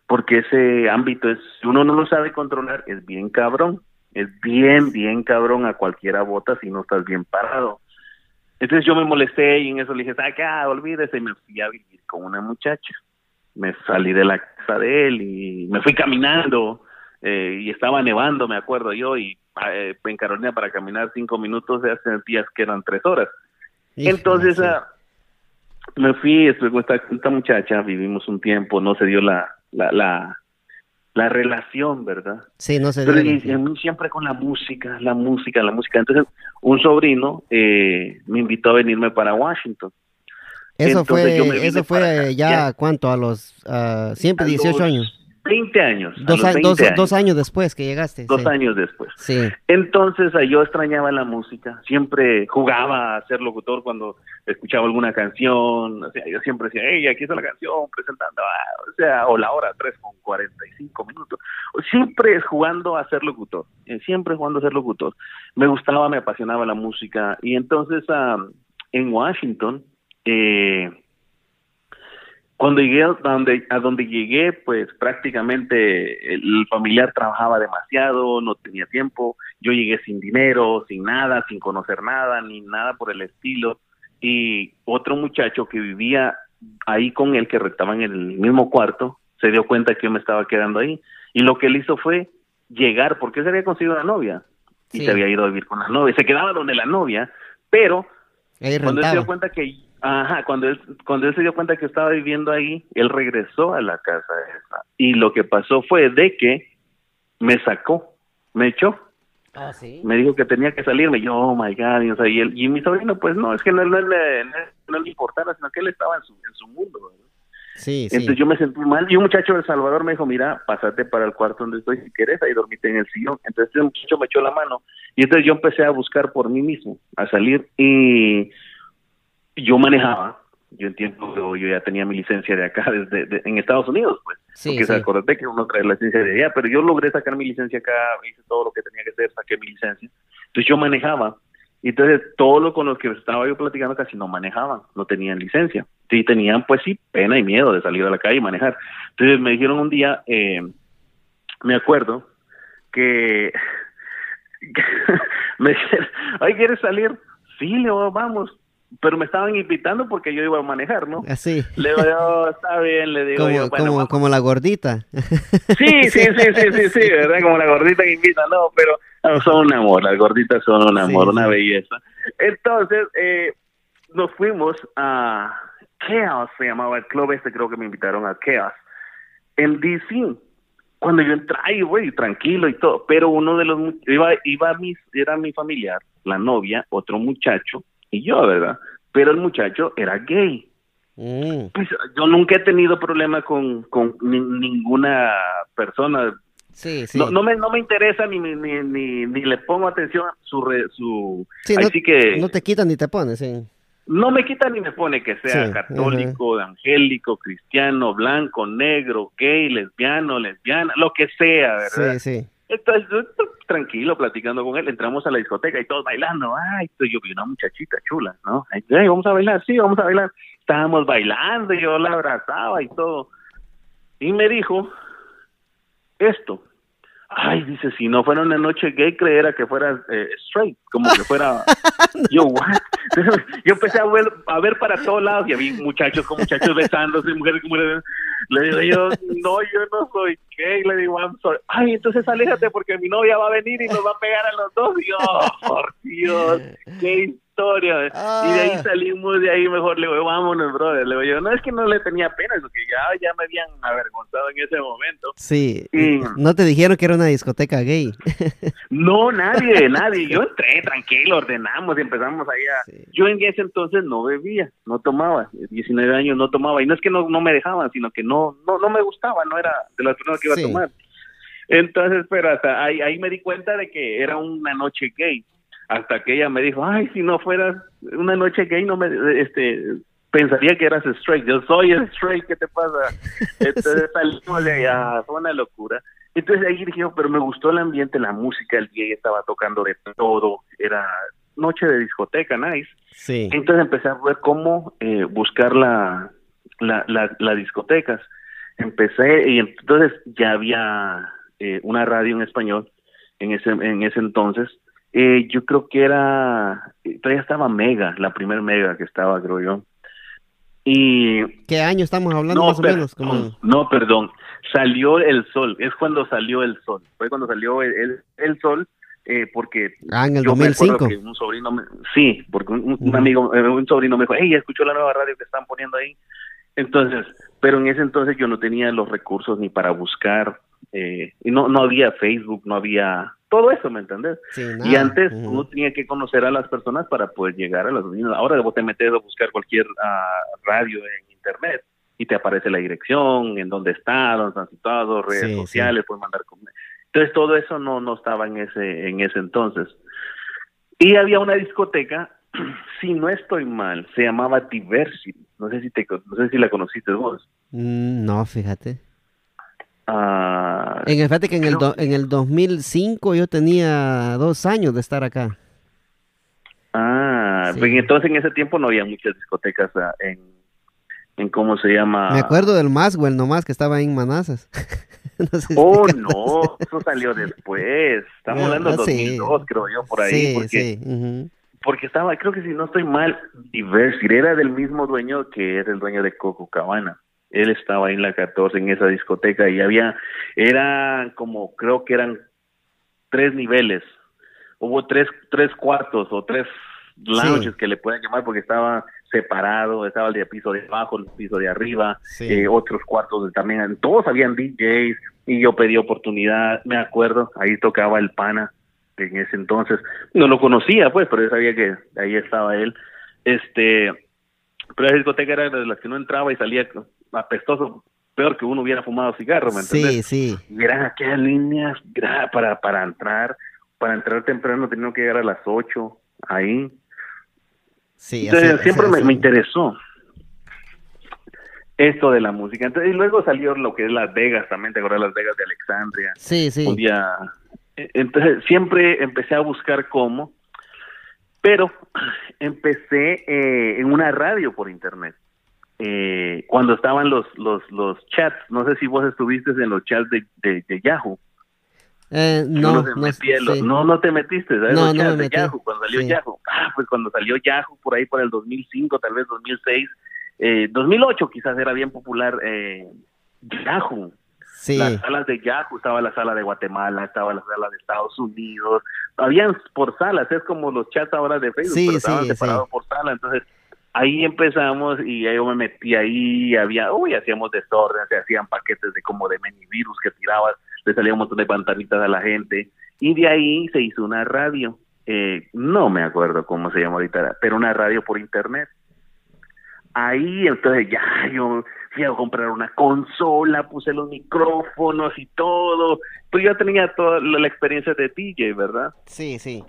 Porque ese ámbito es, si uno no lo sabe controlar, es bien cabrón es bien, bien cabrón a cualquiera bota si no estás bien parado. Entonces yo me molesté y en eso le dije, acá, olvídese, y me fui a vivir con una muchacha. Me salí de la casa de él y me fui caminando eh, y estaba nevando, me acuerdo yo, y eh, en Carolina para caminar cinco minutos ya sentías que eran tres horas. Entonces ah, me fui, estuve con esta, esta, muchacha, vivimos un tiempo, no se dio la, la, la la relación, ¿verdad? Sí, no sé. Pero y, siempre con la música, la música, la música. Entonces, un sobrino eh, me invitó a venirme para Washington. Eso fue, eso fue ya, ¿cuánto? A los uh, siempre 18 años. 20 años. Dos, dos, años. después que llegaste. Dos años después. Sí. Entonces yo extrañaba la música, siempre jugaba a ser locutor cuando escuchaba alguna canción, o sea, yo siempre decía, hey, aquí está la canción, presentando, ah", o sea, o la hora 3 con 45 minutos. Siempre jugando a ser locutor, eh, siempre jugando a ser locutor. Me gustaba, me apasionaba la música y entonces en Washington, eh, cuando llegué a donde, a donde llegué, pues prácticamente el familiar trabajaba demasiado, no tenía tiempo, yo llegué sin dinero, sin nada, sin conocer nada, ni nada por el estilo, y otro muchacho que vivía ahí con él, que rentaba en el mismo cuarto, se dio cuenta que yo me estaba quedando ahí, y lo que él hizo fue llegar, porque él se había conseguido una novia, y se había ido a vivir con la novia, se quedaba donde la novia, pero cuando él se dio cuenta que Ajá, cuando él, cuando él se dio cuenta que estaba viviendo ahí, él regresó a la casa esa. Y lo que pasó fue de que me sacó, me echó. Ah, ¿sí? Me dijo que tenía que salirme. Yo, oh my God. Y, o sea, y, y, mi sobrino, pues no, es que no, no, le, no, le importaba, sino que él estaba en su, en su mundo. Sí, Entonces yo me sentí mal. Y un muchacho de El Salvador me dijo, mira, pásate para el cuarto donde estoy si quieres, ahí dormite en el sillón. Entonces el muchacho me echó la mano. Y entonces yo empecé a buscar por mí mismo, a salir. Y yo manejaba, yo entiendo que yo ya tenía mi licencia de acá, desde en Estados Unidos, pues. Sí, porque se acordate que uno trae la licencia de allá, pero yo logré sacar mi licencia acá, hice todo lo que tenía que hacer, saqué mi licencia. Entonces yo manejaba. Y entonces todo lo con los que estaba yo platicando casi no manejaban, no tenían licencia. Sí, tenían pues sí pena y miedo de salir a la calle y manejar. Entonces me dijeron un día, eh, me acuerdo, que (laughs) me dijeron, ay, ¿quieres salir? sí, le vamos. Pero me estaban invitando porque yo iba a manejar, ¿no? Así. Le digo, yo, está bien, le digo Como, yo, bueno, como, la gordita. Sí, sí, sí, sí, sí, sí, ¿verdad? Como la gordita que invita, no, pero no, son un amor, las gorditas son un amor, Sí, una sí. belleza. Entonces, eh, nos fuimos a Chaos, se llamaba el club este, creo que me invitaron a Chaos, en DC. Cuando yo entré, ay, güey, tranquilo y todo, pero uno de los, iba, iba mis, era mi familiar, la novia, otro muchacho, y yo, ¿verdad? Pero el muchacho era gay. Mm, Pues yo nunca he tenido problema con, con ni- ninguna persona. Sí, sí. No, no, me, no me interesa ni, ni, ni, ni, le pongo atención a su... Re, su Sí, así no, que no te quitan ni te pones, sí. no me quita ni me pone que sea Sí, católico, angélico, cristiano, blanco, negro, gay, lesbiano, lesbiana, lo que sea, ¿verdad? Sí, sí. Entonces, tranquilo, platicando con él, entramos a la discoteca y todos bailando. Ay, yo vi una muchachita chula, ¿no? Vamos a bailar, sí, vamos a bailar. Estábamos bailando, yo la abrazaba y todo. Y me dijo esto. Ay, dice, si no fuera una noche gay, creera que fuera eh, straight, como que fuera... (laughs) Yo, what? (laughs) Yo empecé a ver, a ver para todos lados y había muchachos con muchachos besándose, mujeres con mujeres. Le digo yo, no, yo no soy gay. Le digo, I'm sorry. Ay, entonces aléjate porque mi novia va a venir y nos va a pegar a los dos. Y yo, oh, por Dios, qué historia. Y de ahí Ah. salimos, de ahí mejor le digo, vámonos, brother. Le digo yo, no es que no le tenía pena, porque ya, ya me habían avergonzado en ese momento. Sí. Y- No te dijeron que era una discoteca gay. (laughs) No, nadie, nadie. Yo entré tranquilo, ordenamos y empezamos ahí a... Sí. Yo en ese entonces no bebía, no tomaba. 19 años no tomaba. Y no es que no, no me dejaban, sino que no, no, no me gustaba, no era de las personas que iba Sí. a tomar. Entonces, pero hasta ahí, ahí me di cuenta de que era una noche gay. Hasta que ella me dijo, ay, si no fueras una noche gay, no me, este, pensaría que eras straight. Yo soy straight, ¿qué te pasa? (laughs) Entonces salimos de allá, fue una locura. Entonces ahí dije, pero me gustó el ambiente, la música, el DJ estaba tocando de todo, era noche de discoteca, nice. Sí. Entonces empecé a ver cómo eh, buscar la, la, discotecas. Empecé y entonces ya había eh, una radio en español en ese, en ese entonces. Eh, yo creo que era, todavía estaba Mega, la primer Mega que estaba, creo yo. Y ¿Qué año estamos hablando no, más o menos? Como... no, perdón. Salió el sol. Es cuando salió el sol. Fue cuando salió el, el, el sol, eh, porque Ah, en el yo me acuerdo 2005. que un sobrino me, sí, porque un, amigo, eh, un sobrino me dijo, hey, escuchó la nueva radio que están poniendo ahí. Entonces, pero en ese entonces yo no tenía los recursos ni para buscar, eh, y no, no había Facebook, no había todo eso, ¿me entendés? Sí, Y antes uno tenía que conocer a las personas para poder llegar a las oficinas. Ahora vos te metes a buscar cualquier ah, radio en internet y te aparece la dirección, en dónde está, dónde están situados, redes Sí, sí. sociales, puedes mandar Entonces todo eso no, no estaba en ese, en ese entonces. Y había una discoteca, (clears throat) si no estoy mal, se llamaba Diversity. No sé si te, no sé si la conociste vos. Mm, No, fíjate. Ah, En el, fíjate que en el, do- en el 2005 yo tenía dos años de estar acá. Ah, Sí. pues entonces en ese tiempo no había muchas discotecas ah, en, en cómo se llama. Me acuerdo del Maswell nomás que estaba en Manazas. (laughs) no sé si Oh, no, eso salió después. Estamos hablando de sí. 2002, creo yo, por ahí. Sí, porque, sí. porque estaba, creo que si no estoy mal, Diversity era del mismo dueño que era el dueño de Coco Cabana. Él estaba ahí en la 14, en esa discoteca, y había, eran como, creo que eran tres niveles. Hubo tres, tres cuartos o tres lounges Sí. que le pueden llamar porque estaba separado, estaba el de piso de abajo, el piso de arriba, Sí. eh, otros cuartos de- también, todos habían DJs y yo pedí oportunidad, me acuerdo, ahí tocaba el pana en ese entonces, no lo conocía pues, pero yo sabía que ahí estaba él, este, pero la discoteca era de las que no entraba y salía apestoso, peor que uno hubiera fumado cigarro, ¿me entendés? Sí, sí. Eran aquellas líneas para, para entrar, para entrar temprano tenían que llegar a las 8 ahí. sí Entonces así- siempre así- me, así. me interesó esto de la música. Entonces, y luego salió lo que es Las Vegas también, te acuerdas Las Vegas de Alexandria. Sí, sí. Un día, eh, entonces siempre empecé a buscar cómo, pero empecé eh, en una radio por internet. Eh, cuando estaban los, los, los chats, no sé si vos estuviste en los chats de, de, de Yahoo. Eh, no, no, los- te metiste, ¿sabes? No, Los me chats de metí. Yahoo, cuando salió Sí. Yahoo. Ah, pues cuando salió Yahoo por ahí por el 2005, tal vez 2006, eh, 2008 quizás era bien popular eh, Yahoo. Sí, Las salas de Yahoo, estaba la sala de Guatemala, estaba la sala de Estados Unidos, habían por salas, es como los chats ahora de Facebook, pero estaban separados por sala, entonces ahí empezamos y yo me metí ahí, había, uy, hacíamos desorden, se hacían paquetes de como de mini virus que tirabas, le salía un montón de pantanitas a la gente, y de ahí se hizo una radio, eh, no me acuerdo cómo se llama ahorita, pero una radio por internet. Ahí entonces ya yo fui a comprar una consola, puse los micrófonos y todo, pues yo tenía toda la experiencia de DJ, ¿verdad? sí, sí.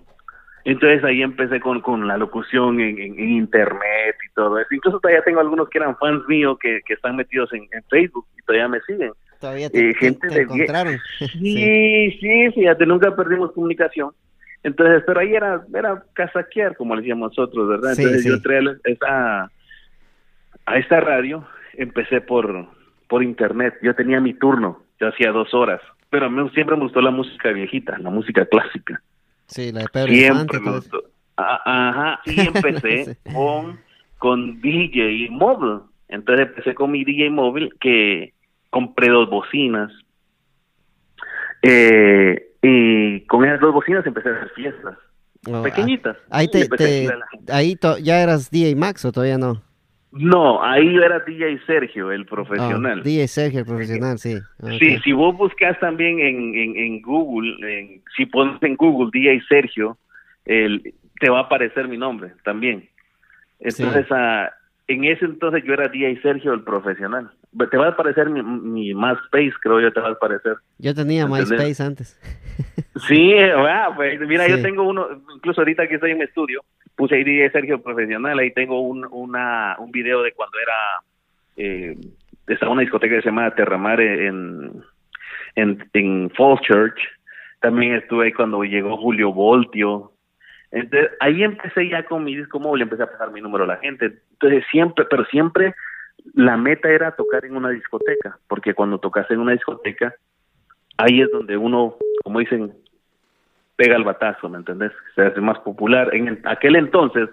Entonces ahí empecé con, con la locución en, en- en internet y todo eso. Incluso todavía tengo algunos que eran fans míos que, que están metidos en, en Facebook y todavía me siguen. Todavía te, Eh, te- gente te de encontraron. (laughs) Sí, sí, fíjate, nunca perdimos comunicación. Entonces, pero ahí era, era casaquear, como le decíamos nosotros, ¿verdad? Sí, Entonces sí. yo entré a, a esta radio, empecé por, por internet. Yo tenía mi turno, yo hacía dos horas, pero a mí siempre me gustó la música viejita, la música clásica. Sí, la de Pedro. Siempre me gustó. Ah, Ajá, y (laughs) empecé Sí. con, con DJ móvil. Entonces empecé con mi DJ móvil que compré dos bocinas. Eh, y con esas dos bocinas empecé a hacer fiestas Oh, pequeñitas. ah, Ahí, Y te, te- ahí ya eras DJ Max o todavía no. No, ahí era DJ Sergio, el Ah, profesional. DJ Sergio, el profesional, sí. Sí, Ok. si vos buscas también en, en, en Google, en- si pones en Google DJ Sergio, el, te va a aparecer mi nombre también. Entonces, ah, en ese entonces yo era DJ Sergio, el profesional. Te va a aparecer mi, mi MySpace, creo yo, te va a aparecer. Yo tenía ¿Entendés? MySpace antes. Sí, ah, pues, mira, Sí. yo tengo uno, incluso ahorita que estoy en mi estudio, puse ahí Sergio Profesional, ahí tengo un, una, un video de cuando era, eh, estaba una discoteca que se llama Terramare en, en, en Church, también estuve ahí cuando llegó Julio Voltio, entonces ahí empecé ya con mi disco móvil, empecé a pasar mi número a la gente, entonces siempre, pero siempre la meta era tocar en una discoteca, porque cuando tocas en una discoteca, ahí es donde uno, como dicen, pega el batazo, ¿me entendés? Se hace más popular. En el- aquel entonces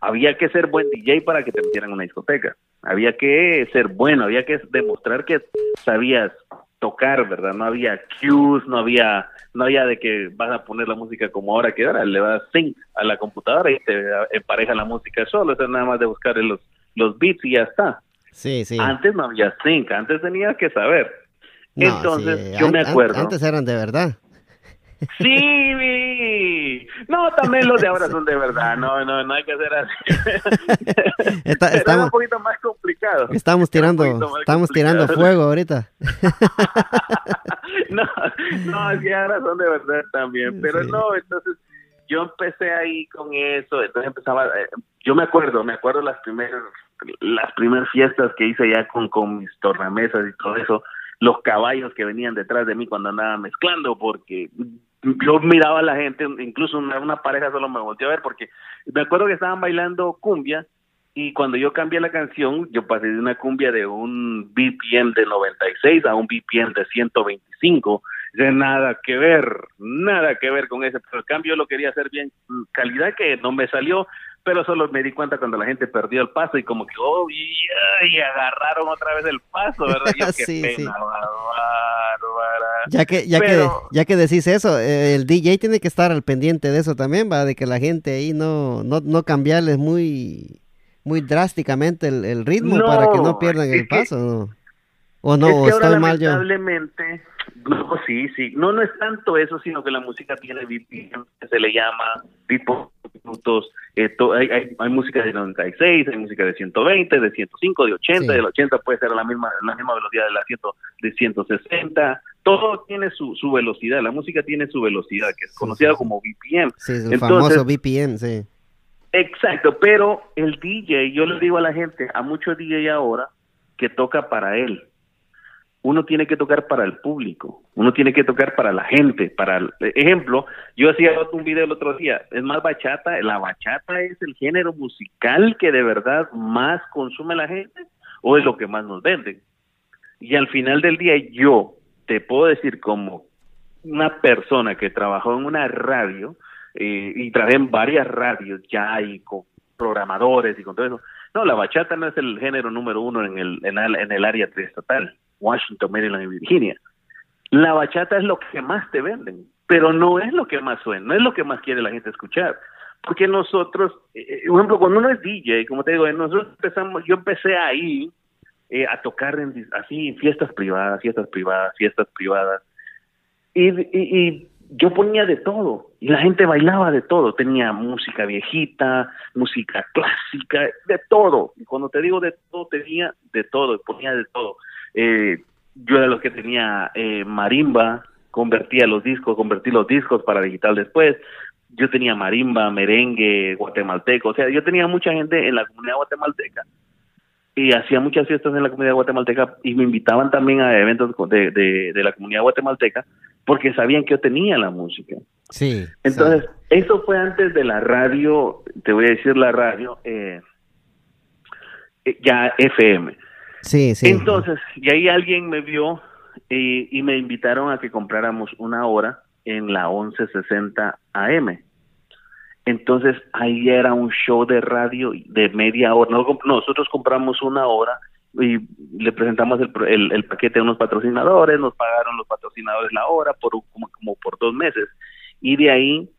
había que ser buen DJ para que te metieran en una discoteca. Había que ser bueno, había que demostrar que sabías tocar, ¿verdad? No había cues, no había no había de que vas a poner la música como ahora que ahora le das sync a la computadora y te empareja la música solo, eso es nada más de buscar los los beats y ya está. Sí, sí. Antes no había sync, antes tenías que saber. No, Entonces, sí, yo me an- acuerdo. Antes eran de verdad. Sí, no, también los de ahora son de verdad, no, no, no hay que hacer así. (laughs) Está- estamos- un poquito más complicado. Estamos tirando, estamos tirando fuego ahorita. (laughs) no, no, sí, ahora son de verdad también, pero Sí. no, entonces yo empecé ahí con eso, entonces empezaba, eh, yo me acuerdo, me acuerdo las primeras, las primeras fiestas que hice ya con, con mis tornamesas y todo eso, los caballos que venían detrás de mí cuando andaba mezclando, porque yo miraba a la gente, incluso una, pareja solo me volteó a ver, porque me acuerdo que estaban bailando cumbia, y cuando yo cambié la canción, yo pasé de una cumbia de un BPM de 96 a un BPM de 125. De nada que ver, nada que ver con ese. Pero el cambio lo quería hacer bien, mm, calidad que no me salió, pero solo me di cuenta cuando la gente perdió el paso y como que, oh, y, y agarraron otra vez el paso, ¿verdad? Yo, (laughs) qué Sí, pena, sí. bárbara. Ya que, ya Pero- que, ya que decís eso, eh, el DJ tiene que estar al pendiente de eso también, va, de que la gente ahí no, no, no cambiarles muy, muy drásticamente el, el ritmo No, para que no pierdan el que- paso, ¿no? O no, es o que ahora estoy mal yo. lamentablemente, no, sí, sí, no, no es tanto eso, sino que la música tiene que se le llama tipo minutos, eh, to- hay, hay, hay música de 96, hay música de 120, de 105, de 80, Sí. del 80 puede ser la misma la misma velocidad de la 100, de 160, todo tiene su, su velocidad, la música tiene su velocidad, que es conocida sí, sí. como BPM. Sí, el Entonces- famoso BPM, sí. Exacto, pero el DJ, yo le digo a la gente, a muchos DJ ahora, que toca para él. Uno tiene que tocar para el público, uno tiene que tocar para la gente, para el ejemplo, yo hacía un video el otro día, es más bachata, la bachata es el género musical que de verdad más consume la gente o es lo que más nos vende. Y al final del día yo te puedo decir como una persona que trabajó en una radio eh, y trabajé en varias radios ya y con programadores y con todo eso. No, la bachata no es el género número uno en el, en el área triestatal, Washington, Maryland y Virginia. La bachata es lo que más te venden, pero no es lo que más suena, no es lo que más quiere la gente escuchar. Porque nosotros, eh, por ejemplo, cuando uno es DJ, como te digo, nosotros empezamos, yo empecé ahí eh, a tocar en, así fiestas privadas, fiestas privadas, fiestas privadas. Y, yo ponía de todo y la gente bailaba de todo. Tenía música viejita, música clásica, de todo. Y cuando te digo de todo, tenía de todo, ponía de todo. Eh, yo era los que tenía eh, marimba, convertía los discos, convertí los discos para digital después. Yo tenía marimba, merengue, guatemalteco. O sea, yo tenía mucha gente en la comunidad guatemalteca y hacía muchas fiestas en la comunidad guatemalteca y me invitaban también a eventos de, de, de la comunidad guatemalteca porque sabían que yo tenía la música. Sí. Entonces, eso fue antes de la radio, te voy a decir la radio, eh, eh ya FM. Entonces, y ahí alguien me vio y, y me invitaron a que compráramos una hora en la 1160 AM. Entonces ahí era un show de radio de media hora. Nosotros compramos una hora y le presentamos el, el, el, paquete a unos patrocinadores, nos pagaron los patrocinadores la hora por como, como por dos meses y de ahí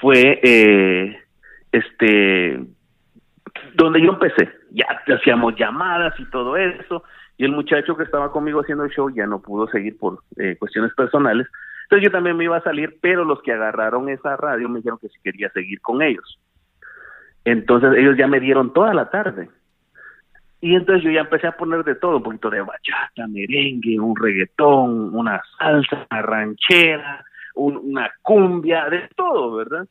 fue eh, este donde yo empecé ya hacíamos llamadas y todo eso y el muchacho que estaba conmigo haciendo el show ya no pudo seguir por eh, cuestiones personales. Entonces yo también me iba a salir pero los que agarraron esa radio me dijeron que si quería seguir con ellos. Entonces ellos ya me dieron toda la tarde. Y entonces yo ya empecé a poner de todo, un poquito de bachata, merengue, un reggaetón, una salsa, una ranchera, una cumbia, de todo, ¿verdad?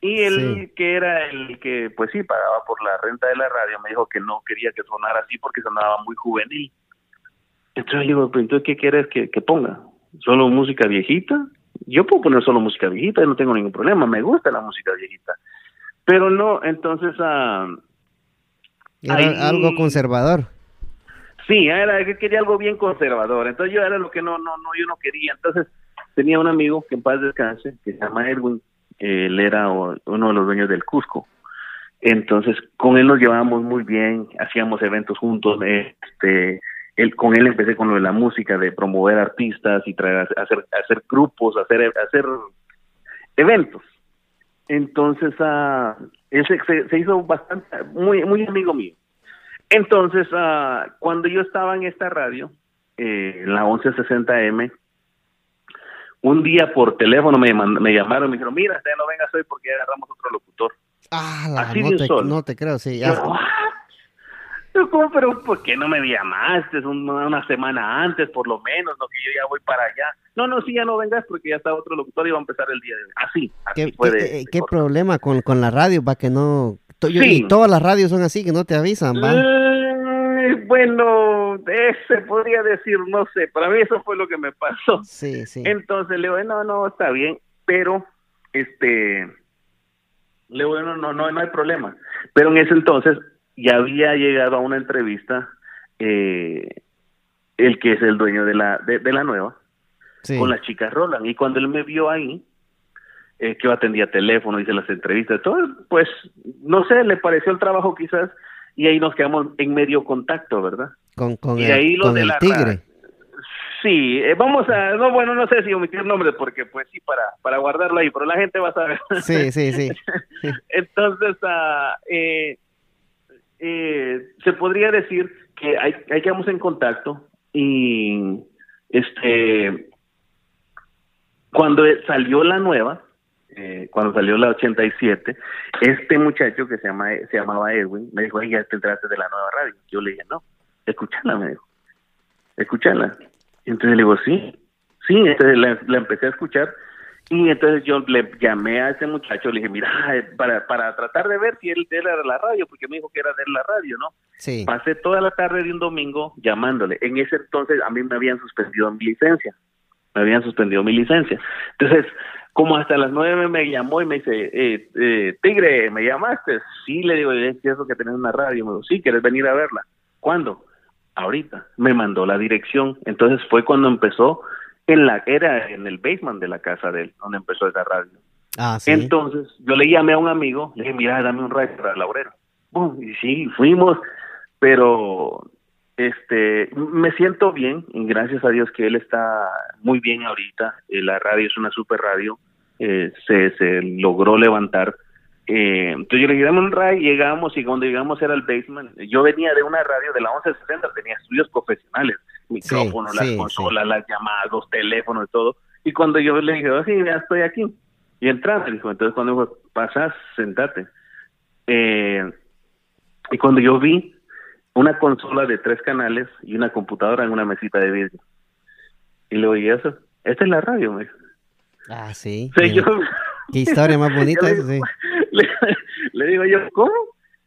Y él, que era el que, pues sí, pagaba por la renta de la radio, me dijo que no quería que sonara así porque sonaba muy juvenil. Entonces yo digo, entonces, ¿qué quieres que, que ponga? ¿Solo música viejita? Yo puedo poner solo música viejita, no tengo ningún problema, me gusta la música viejita. Pero no, entonces... Uh, era algo conservador. Sí, era que quería algo bien conservador. Entonces yo era lo que no, no, no, yo no quería. Entonces tenía un amigo que en paz descanse, que se llama Edwin, él era uno de los dueños del Cusco. Entonces con él nos llevábamos muy bien, hacíamos eventos juntos, este, él, con él empecé con lo de la música, de promover artistas y traer, hacer, grupos, hacer, hacer eventos. Entonces, uh, él se, hizo bastante, muy, muy amigo mío. Entonces, uh, cuando yo estaba en esta radio, eh, la 1160M, un día por teléfono me, me llamaron y me dijeron, mira, ya no vengas hoy porque ya agarramos otro locutor. Ah, Así no, te, no te creo, sí. Ya. Pero ¿por qué no me llamaste una, una, semana antes, por lo menos? No, que yo ya voy para allá. No, no, sí, ya no vengas porque ya está otro locutor y va a empezar el día de hoy. Así, así ¿Qué, fue de, qué, de qué corto. problema con, con la radio para que no... to- yo- Sí. Y todas las radios son así, que no te avisan, ¿va? Bueno, ese podría decir, no sé, para mí eso fue lo que me pasó. Sí, sí. Entonces le digo, no, no, está bien, pero este, le digo, no, no, no, no hay problema. Pero en ese entonces ya había llegado a una entrevista eh, el que es el dueño de la, de, de la nueva, sí. con las chicas Roland. Y cuando él me vio ahí, eh, que yo atendía teléfono, hice las entrevistas, todo, pues, no sé, le pareció el trabajo quizás, y ahí nos quedamos en medio contacto, ¿verdad? Con, con y el, ahí lo con de el la tigre. Sí, eh, vamos a, no, bueno, no sé si omitir nombres, porque pues sí, para, para guardarlo ahí, pero la gente va a saber. Sí, sí, sí. (laughs) Entonces, ah, eh, eh, se podría decir que hay, hay quedamos en contacto y este cuando salió la nueva, eh, cuando salió la 87, este muchacho que se llama se llamaba Edwin me dijo, "Ay, ya te enteraste de la nueva radio." Yo le dije, "No, escúchala", me dijo. "Escúchala." Entonces le digo, "Sí." Sí, entonces la, la empecé a escuchar y entonces yo le llamé a ese muchacho, le dije, mira, para, para tratar de ver si él era de la radio, porque me dijo que era de la radio, ¿no? Sí. Pasé toda la tarde de un domingo llamándole. En ese entonces a mí me habían suspendido mi licencia. Me habían suspendido mi licencia. Entonces, como hasta las nueve me llamó y me dice, eh, eh, Tigre, ¿me llamaste? Sí, le digo, es eso que tenés una radio. Me dijo, sí, ¿quieres venir a verla? ¿Cuándo? Ahorita. Me mandó la dirección. Entonces fue cuando empezó en la, era en el basement de la casa de él, donde empezó esa radio. Ah, sí. Entonces, yo le llamé a un amigo, le dije, mira, dame un radio para la obrera. Bum, y sí, fuimos, pero este me siento bien, y gracias a Dios que él está muy bien ahorita. Eh, la radio es una super radio, eh, se, se logró levantar. Eh, entonces yo le dije, dame un radio, llegamos y cuando llegamos era el basement. Yo venía de una radio de la 1160, tenía estudios profesionales, micrófonos, Sí, las sí, consolas, las llamadas, los teléfonos y todo. Y cuando yo le dije, oh, sí, ya estoy aquí. Y entraba, dijo, entonces cuando dijo, pasas, sentate. Eh, y cuando yo vi una consola de tres canales y una computadora en una mesita de vidrio. Y le oí eso. Esta es la radio, me. Ah, sí. O sea, Mira, yo- Qué historia más (laughs) bonita esa, sí. (laughs) le, le digo yo, ¿cómo?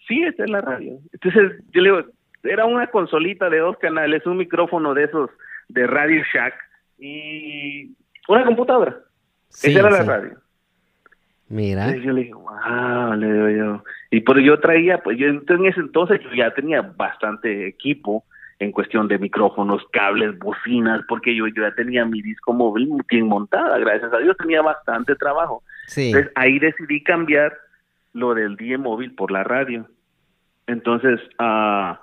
Sí, esta es la radio. Entonces yo le digo, era una consolita de dos canales, un micrófono de esos de Radio Shack y una computadora. Sí, Esa era la radio. Mira. Entonces yo le dije, wow, le digo yo. Y pero yo traía, pues yo en ese entonces yo ya tenía bastante equipo en cuestión de micrófonos, cables, bocinas, porque yo, yo ya tenía mi disco móvil bien montada, gracias a Dios tenía bastante trabajo. Sí. Entonces ahí decidí cambiar lo del día móvil por la radio. Entonces, ah,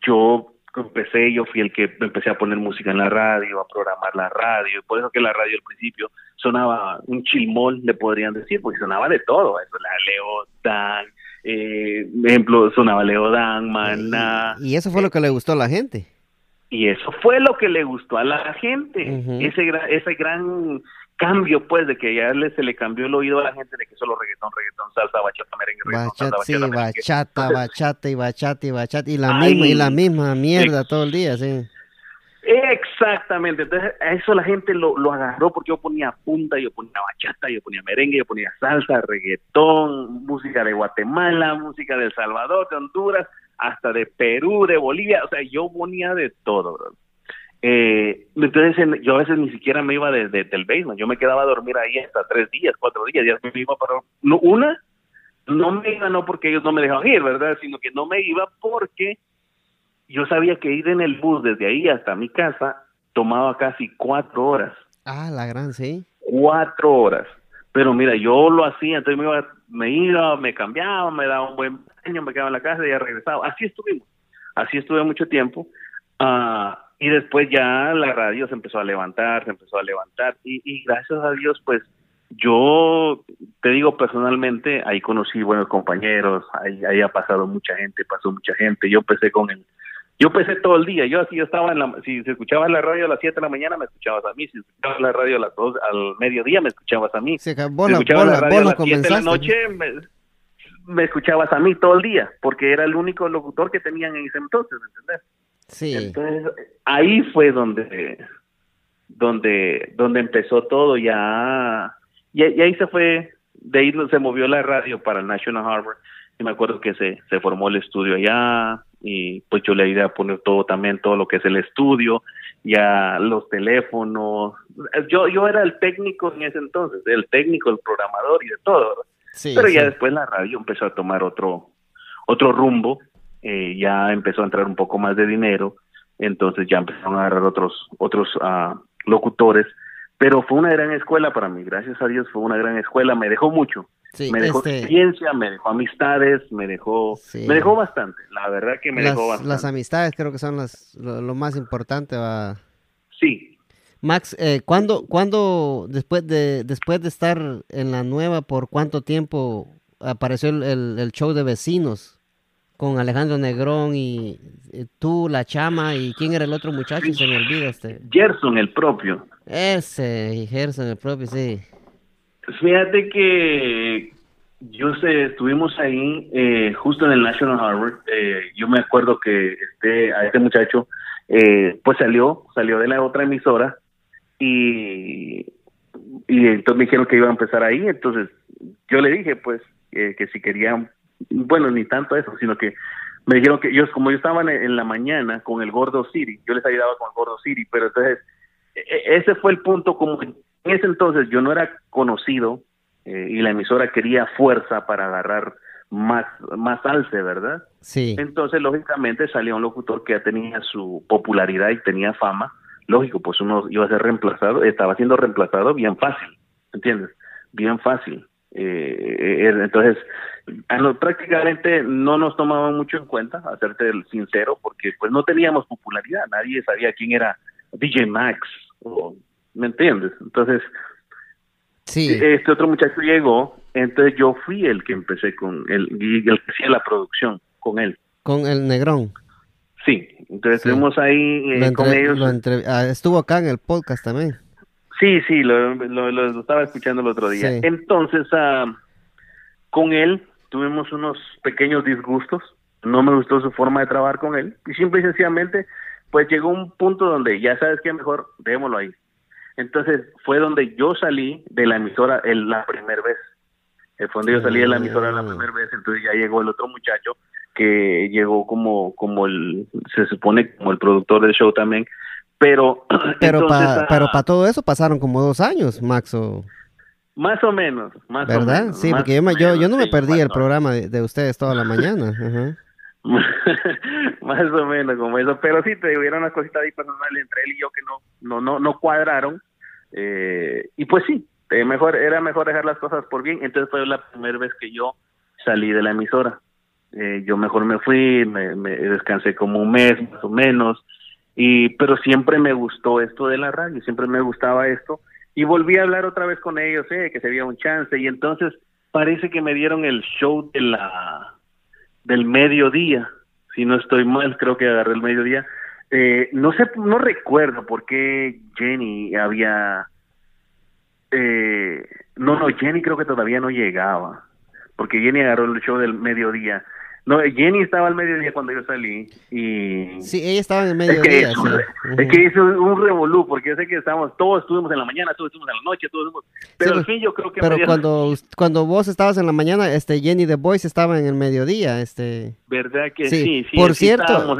yo empecé, yo fui el que empecé a poner música en la radio, a programar la radio, y por eso que la radio al principio sonaba un chilmol, le podrían decir, porque sonaba de todo, eso, la Leo Dan, eh, ejemplo, sonaba Leo Dan, Maná, Y eso fue lo que le gustó a la gente. y eso fue lo que le gustó a la gente, Ujú. ese, gra- ese gran cambio, pues, de que ya le, se le cambió el oído a la gente de que solo reggaetón, reggaetón, salsa, bachata, merengue, reggaetón, Bachata, salsa, sí, bachata, merengue. bachata, Entonces, bachata y bachata y bachata y la Ay. misma y la misma mierda todo el día, sí. Exactamente, entonces a eso la gente lo, lo agarró porque yo ponía punta, yo ponía bachata, yo ponía merengue, yo ponía salsa, reggaetón, música de Guatemala, música de El Salvador, de Honduras, hasta de Perú, de Bolivia, o sea, yo ponía de todo, bro. Eh, entonces en- yo a veces ni siquiera me iba desde del basement, yo me quedaba a dormir ahí hasta tres días, cuatro días, ya me iba para no, una, no me iba no porque ellos no me dejaban ir, ¿verdad? Sino que no me iba porque yo sabía que ir en el bus desde ahí hasta mi casa tomaba casi cuatro horas, Ah, la gran, sí. cuatro horas. Pero mira, yo lo hacía, entonces me iba, me iba, me cambiaba, me daba un buen baño, me quedaba en la casa y ya regresaba. Así estuvimos, así estuve mucho tiempo. Ah, y después ya la radio se empezó a levantar, se empezó a levantar y, y gracias a Dios, pues yo te digo personalmente, ahí conocí buenos compañeros, ahí, ahí ha pasado mucha gente, pasó mucha gente. Yo empecé con el, yo empecé todo el día. Yo así yo estaba en la, si se escuchaba la radio a las 7 de la mañana, me escuchabas a mí. Si escuchabas la radio a las 2 al mediodía, me escuchabas a mí. Sí, que Si vos, la- radio vos a las 7 de la noche, me, me escuchabas a mí todo el día, porque era el único locutor que tenían en ese entonces, ¿me entendés? Sí. Entonces, ahí fue donde, donde, donde empezó todo. Ya, y, y ahí se fue, de ahí se movió la radio para el National Harbor, y me acuerdo que se, se formó el estudio allá, y pues yo le ayudé a poner todo también, todo lo que es el estudio, ya los teléfonos, yo, yo era el técnico en ese entonces, el técnico, el programador y de todo. Sí, pero ya después la radio empezó a tomar otro otro rumbo eh, ya empezó a entrar un poco más de dinero entonces ya empezaron a agarrar otros otros ah, locutores pero fue una gran escuela para mí gracias a Dios fue una gran escuela me dejó mucho Sí, me dejó este, experiencia me dejó amistades me dejó Sí. me dejó bastante la verdad que me las, dejó bastante las amistades creo que son las, lo, lo más importante. va. sí Max, eh, ¿cuándo, cuándo después, de, después de estar en la nueva, por cuánto tiempo apareció el, el- el show de vecinos con Alejandro Negrón y, eh, tú, la chama y quién era el otro muchacho? Se me olvida este. Gerson el propio Ese, Gerson, el propio, sí. Fíjate que yo sé, estuvimos ahí eh, justo en el National Harbor. eh, yo me acuerdo que este, a este muchacho, eh, pues salió, salió de la otra emisora y, y entonces me dijeron que iba a empezar ahí. Entonces yo le dije, pues, eh, que si querían, bueno, ni tanto eso, sino que me dijeron que yo, como yo estaba en, la mañana con el Gordo City, yo les ayudaba con el Gordo City, pero entonces e- e- ese fue el punto como en ese entonces yo no era conocido eh, y la emisora quería fuerza para agarrar más más alce, ¿verdad? Sí. Entonces lógicamente salía un locutor que ya tenía su popularidad y tenía fama, lógico, pues uno iba a ser reemplazado, estaba siendo reemplazado bien fácil, ¿entiendes? Bien fácil. Eh, eh, entonces, prácticamente no nos tomaban mucho en cuenta, a serte sincero, porque pues no teníamos popularidad, nadie sabía quién era DJ Max, o, ¿me entiendes? Entonces, sí. este otro muchacho llegó, entonces yo fui el que empecé con él, el que hacía la producción con él. Con el Negrón. Sí, entonces estuvimos ahí eh, con ellos. Ah, estuvo acá en el podcast también. Sí, sí, lo, lo, estaba escuchando el otro día. Entonces, uh, con él tuvimos unos pequeños disgustos. No me gustó su forma de trabajar con él. Y simple y sencillamente, pues llegó un punto donde ya sabes que mejor démoslo ahí. Entonces fue donde yo salí de la emisora el, la primera vez. Eh, fue donde yo salí de la emisora la primera vez. Entonces ya llegó el otro muchacho que llegó como, como el, se supone como el productor del show también pero, (clears throat) pero para pero para todo eso pasaron como dos años, Max. O... Más o menos, más ¿verdad? O menos, sí, porque yo, yo, no me perdí el programa de, ustedes toda la mañana. (laughs) más o menos como eso, pero sí te hubiera una cosita ahí personal entre él y yo que no no no no cuadraron eh, y pues sí, eh, mejor era mejor dejar las cosas por bien. Entonces fue la primera vez que yo salí de la emisora. Eh, yo mejor me fui, me, me descansé como un mes más o menos y pero siempre me gustó esto de la radio, siempre me gustaba esto y volví a hablar otra vez con ellos, eh, que se había un chance y entonces parece que me dieron el show de la del mediodía, si no estoy mal, creo que agarré el mediodía. Eh, no sé, no recuerdo por qué Jenny había eh, no, no, Jenny creo que todavía no llegaba, porque Jenny agarró el show del mediodía no, Jenny estaba al mediodía cuando yo salí y... Sí, ella estaba en el mediodía. Es que, hizo, un revolú, porque yo sé que estábamos, todos estuvimos en la mañana, todos estuvimos en la noche, todos estuvimos... Pero al fin yo creo que... Pero cuando, cuando vos estabas en la mañana, este Jenny The Voice estaba en el mediodía, este... ¿Verdad que sí? Sí, por cierto,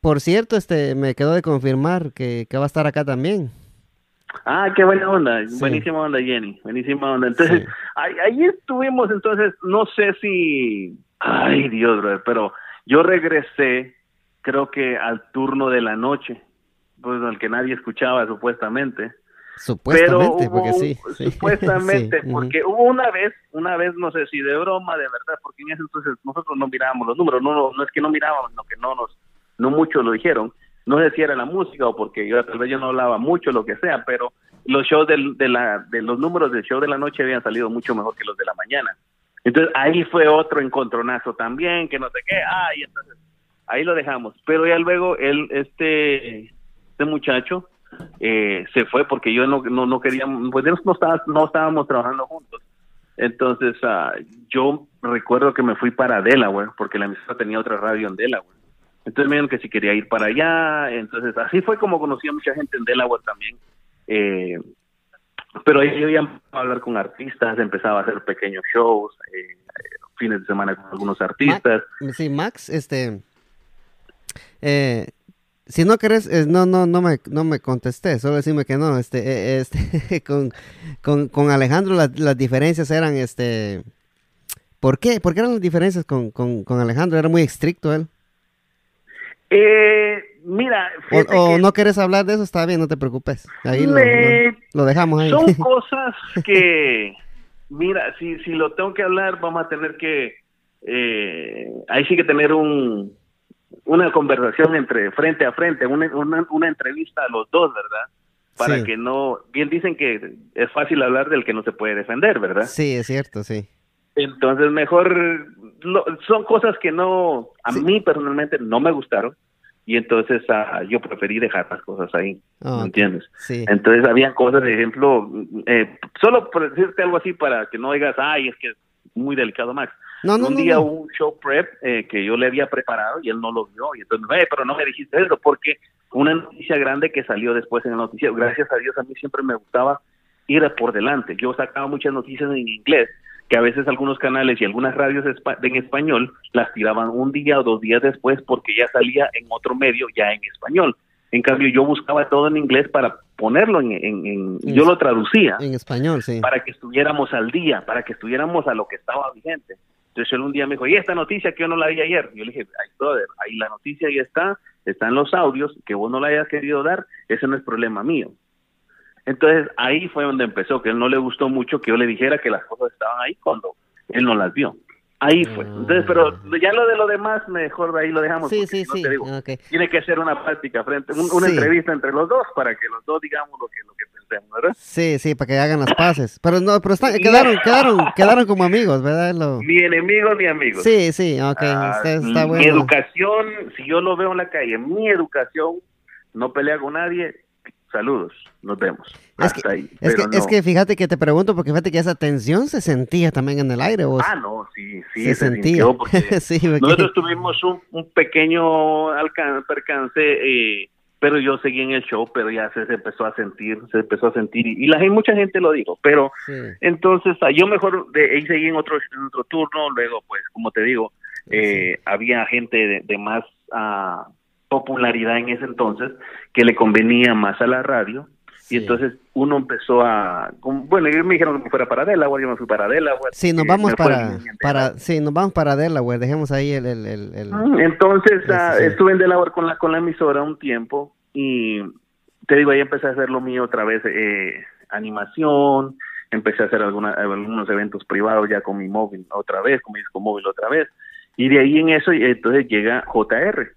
por cierto, este, me quedó de confirmar que, que va a estar acá también. Ah, qué buena onda, buenísima onda Jenny, buenísima onda. Entonces, ahí, ahí estuvimos, entonces, no sé si Ay, Dios, pero yo regresé, creo que al turno de la noche, pues al que nadie escuchaba supuestamente. Supuestamente, porque (laughs) sí, Supuestamente, porque hubo una vez, una vez, no sé si de broma, de verdad, porque en ese entonces nosotros no mirábamos los números, no, no, es que no mirábamos, sino que no nos, no mucho lo dijeron. No sé si era la música o porque yo tal vez yo no hablaba mucho, lo que sea, pero los shows del, de, la, de los números del show de la noche habían salido mucho mejor que los de la mañana. Entonces ahí fue otro encontronazo también, que no sé qué, ah, y entonces ahí lo dejamos. Pero ya luego él, este, este muchacho, eh, se fue porque yo no, no, no quería, pues no, no estábamos trabajando juntos. Entonces uh, yo recuerdo que me fui para Delaware, porque la emisora tenía otra radio en Delaware. Entonces me dijeron que si quería ir para allá, entonces así fue como conocí a mucha gente en Delaware también. Eh, pero ahí yo iba a hablar con artistas, empezaba a hacer pequeños shows, eh, fines de semana con algunos artistas. sí, Max, este, eh, si no querés, eh, no, no, no me, no me contesté, solo decime que no, este, este, (laughs) con, con, con Alejandro las, diferencias eran, este, ¿por qué? ¿Por qué eran las diferencias con, con, con Alejandro? Era muy estricto él. Eh, Mira, o, no quieres hablar de eso, está bien, no te preocupes. Ahí lo, dejamos ahí. Son (laughs) cosas que, mira, si, si lo tengo que hablar, vamos a tener que, eh, ahí sí que tener un, una conversación entre frente a frente, una, una, entrevista a los dos, ¿verdad? Para que no, bien dicen que es fácil hablar del que no se puede defender, ¿verdad? Sí, es cierto, sí. Entonces, mejor, son cosas que no, a mí personalmente no me gustaron y entonces uh, yo preferí dejar las cosas ahí, ¿me entiendes? Sí. Entonces había cosas, de ejemplo, eh, solo por decirte algo así para que no digas, ay, es que es muy delicado, Max. No, no, un día hubo un show prep eh, que yo le había preparado y él no lo vio, y entonces, eh, pero no me dijiste eso, porque una noticia grande que salió después en el noticiero, gracias a Dios a mí siempre me gustaba ir por delante, yo sacaba muchas noticias en inglés, que a veces algunos canales y algunas radios en español las tiraban un día o dos días después porque ya salía en otro medio ya en español. En cambio, yo buscaba todo en inglés para ponerlo en, en, yo lo traducía. En español, sí. Para que estuviéramos al día, para que estuviéramos a lo que estaba vigente. Entonces él un día me dijo, y esta noticia que yo no la vi ayer. Yo le dije, ay, brother, ahí la noticia ya está, están los audios, que vos no le hayas querido dar, ese no es problema mío. Entonces ahí fue donde empezó, que él no le gustó mucho que yo le dijera que las cosas estaban ahí cuando él no las vio. Ahí fue. Entonces, pero Ah. ya lo de lo demás, mejor de ahí lo dejamos. Sí, sí, no sí. te digo, ok. Tiene que ser una práctica frente, un- una Sí. entrevista entre los dos para que los dos digamos lo que, lo que pensemos, ¿verdad? Sí, sí, para que hagan las paces. Pero no, pero están- quedaron, quedaron, quedaron como amigos, ¿verdad? Lo- Ni enemigos ni amigos. Sí, sí, ok, Ah, está mi bueno. educación, si yo lo veo en la calle, mi educación, no pelea con nadie, saludos, nos vemos. Es que, ahí. es, que, es que fíjate que te pregunto, porque fíjate que esa tensión se sentía también en el aire, vos. Ah, no, sí, sí, se, se, sentía. (laughs) porque sí, porque- nosotros tuvimos un, un pequeño alcance, percance, eh, pero yo seguí en el show, pero ya se, se empezó a sentir, se empezó a sentir, y, y la gente, mucha gente lo dijo, pero sí. entonces ah, yo mejor de ahí seguí en otro, en otro turno, luego pues como te digo, eh, había gente de, de más ah, popularidad en ese entonces que le convenía más a la radio Sí. y entonces uno empezó a bueno ellos me dijeron que me fuera para Delaware yo me fui para Delaware Sí, nos eh, vamos para, para, Delaware. sí, nos vamos para Delaware, dejemos ahí el, el, el, el- Mm, entonces Sí, ah, sí, estuve en Delaware con la con la emisora un tiempo y te digo ahí empecé a hacer lo mío otra vez eh, animación empecé a hacer alguna, algunos eventos privados ya con mi móvil otra vez con mi disco móvil otra vez y de ahí en eso entonces llega JR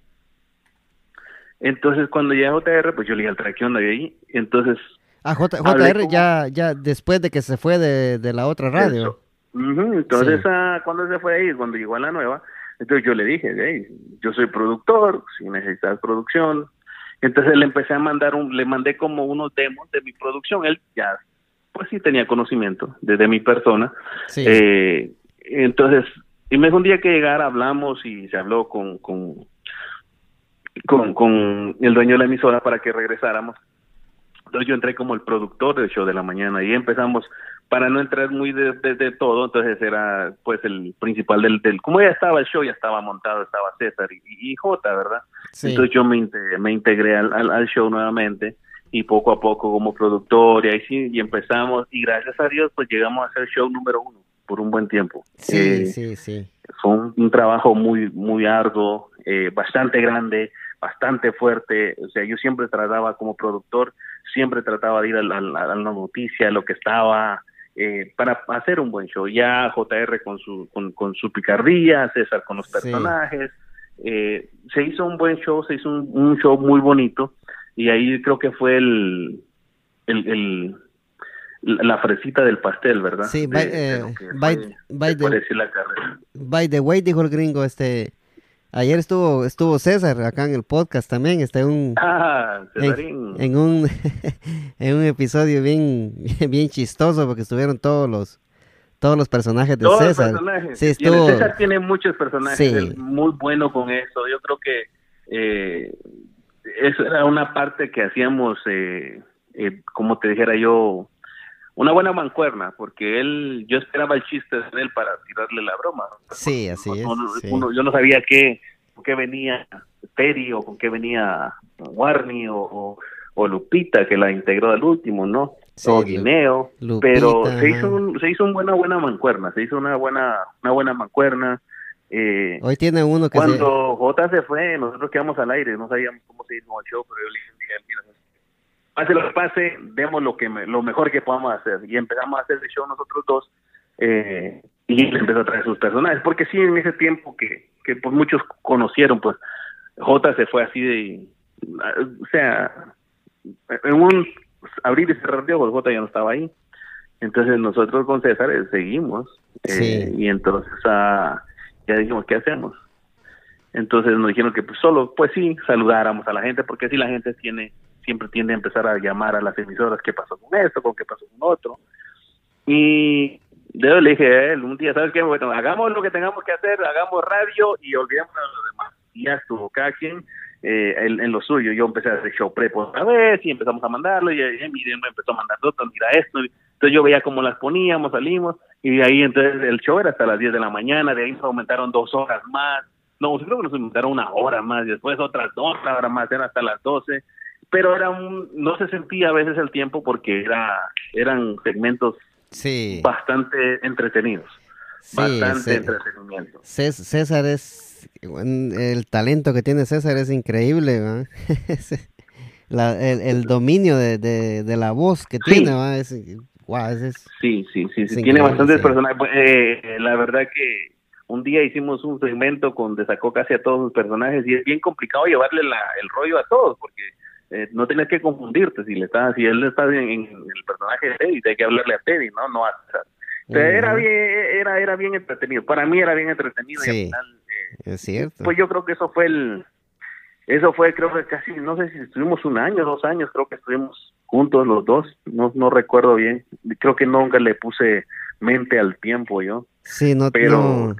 entonces cuando llega JR pues yo le dije al track ¿qué onda de ahí entonces Ah, J, JR como- ya, ya después de que se fue de, de la otra radio. Entonces, Sí. ah, cuando se fue ahí, cuando llegó a la nueva, entonces yo le dije, hey, yo soy productor, si necesitas producción. Entonces le empecé a mandar, un, le mandé como unos demos de mi producción. Él ya, pues sí tenía conocimiento desde mi persona. Sí. Eh, entonces, y me dijo un día que llegara, hablamos y se habló con, con, con, con el dueño de la emisora para que regresáramos. Entonces yo entré como el productor del show de la mañana y empezamos, para no entrar muy de, de- de todo, entonces era pues el principal del, del, como ya estaba el show, ya estaba montado, estaba César y, y Jota, ¿verdad? sí. Entonces yo me integré, me integré al, al, al show nuevamente y poco a poco como productor y ahí sí, y empezamos y gracias a Dios pues llegamos a ser show número uno por un buen tiempo. sí, Eh, sí, sí. fue un, un trabajo muy muy arduo, eh, bastante grande, bastante fuerte. O sea, yo siempre trataba como productor, siempre trataba de ir a la, a la- a la noticia, lo que estaba, eh, para hacer un buen show. Ya JR con su con, con su picardía, César con los Sí. personajes. eh, se hizo un buen show, se hizo un, un show muy bonito y ahí creo que fue el, el, el- la fresita del pastel, ¿verdad? Sí, by, eh, by- by the- la carrera. By the way, dijo el gringo, este, ayer estuvo, estuvo César acá en el podcast también, está en un, (laughs) Ah, en, un, (laughs) en un episodio bien, (laughs) bien chistoso porque estuvieron todos los, todos los personajes de Todos los César. personajes. Sí, César tiene muchos personajes, Sí. es muy bueno con eso. Yo creo que eh, eso era una parte que hacíamos, eh, eh, como te dijera yo, una buena mancuerna, porque él, yo esperaba el chiste de él para tirarle la broma. sí, así es. Uno- sí. uno- yo no sabía qué, con qué venía Terry o con qué venía Warney o, o, o Lupita, que la integró al último, ¿no? Sí, o Lu- Guineo, Lupita, pero se hizo, un- se hizo una buena, buena mancuerna, se hizo una buena, una buena mancuerna. Eh, Hoy tiene uno que se, cuando J se fue, nosotros quedamos al aire, no sabíamos cómo se hizo el show, pero yo le dije, mira, pase lo que pase, demos lo que me- lo mejor que podamos hacer. Y empezamos a hacer el show nosotros dos, eh, y él empezó a traer sus personajes, porque sí, en ese tiempo que, que pues muchos conocieron, pues J se fue así de, o sea, en un abrir y cerrar de ojos, J ya no estaba ahí. Entonces nosotros con César eh, seguimos, eh, Sí. y entonces ah, ya dijimos, ¿qué hacemos? Entonces nos dijeron que pues solo, pues sí, saludáramos a la gente, porque si la gente tiene, siempre tiende a empezar a llamar a las emisoras, ¿qué pasó con esto? ¿Con qué pasó con otro? Y yo le dije a él un día, ¿sabes qué? Bueno, hagamos lo que tengamos que hacer, hagamos radio y olvidemos a los demás. Y ya estuvo cada quien eh, en, en lo suyo. Yo empecé a hacer show prep otra vez y empezamos a mandarlo y, y Miriam me empezó a mandar otro, mira esto. Entonces yo veía cómo las poníamos, salimos y de ahí entonces el show era hasta las 10 de la mañana, de ahí nos aumentaron dos horas más. No, creo que nos aumentaron una hora más, y después otras dos horas más, eran hasta las 12 pero era un, no se sentía a veces el tiempo porque era eran segmentos sí, bastante entretenidos. bastante entretenimiento. César es, el talento que tiene César es increíble, (laughs) el, dominio de, la voz que tiene, es, sí, sí, sí, sí. tiene bastantes personajes. Eh, la verdad que un día hicimos un segmento donde sacó casi a todos los personajes y es bien complicado llevarle el rollo a todos porque eh, no tienes que confundirte si le estás, si él está en, el personaje de Teddy, hay que hablarle a Teddy, no, no a era bien, era, era bien entretenido. Para mí era bien entretenido. Sí, y al final, eh, es cierto. Pues yo creo que eso fue el, eso fue creo que casi, no sé si estuvimos un año, dos años, creo que estuvimos juntos los dos, no, no recuerdo bien. Creo que nunca le puse mente al tiempo yo. Sí, no, pero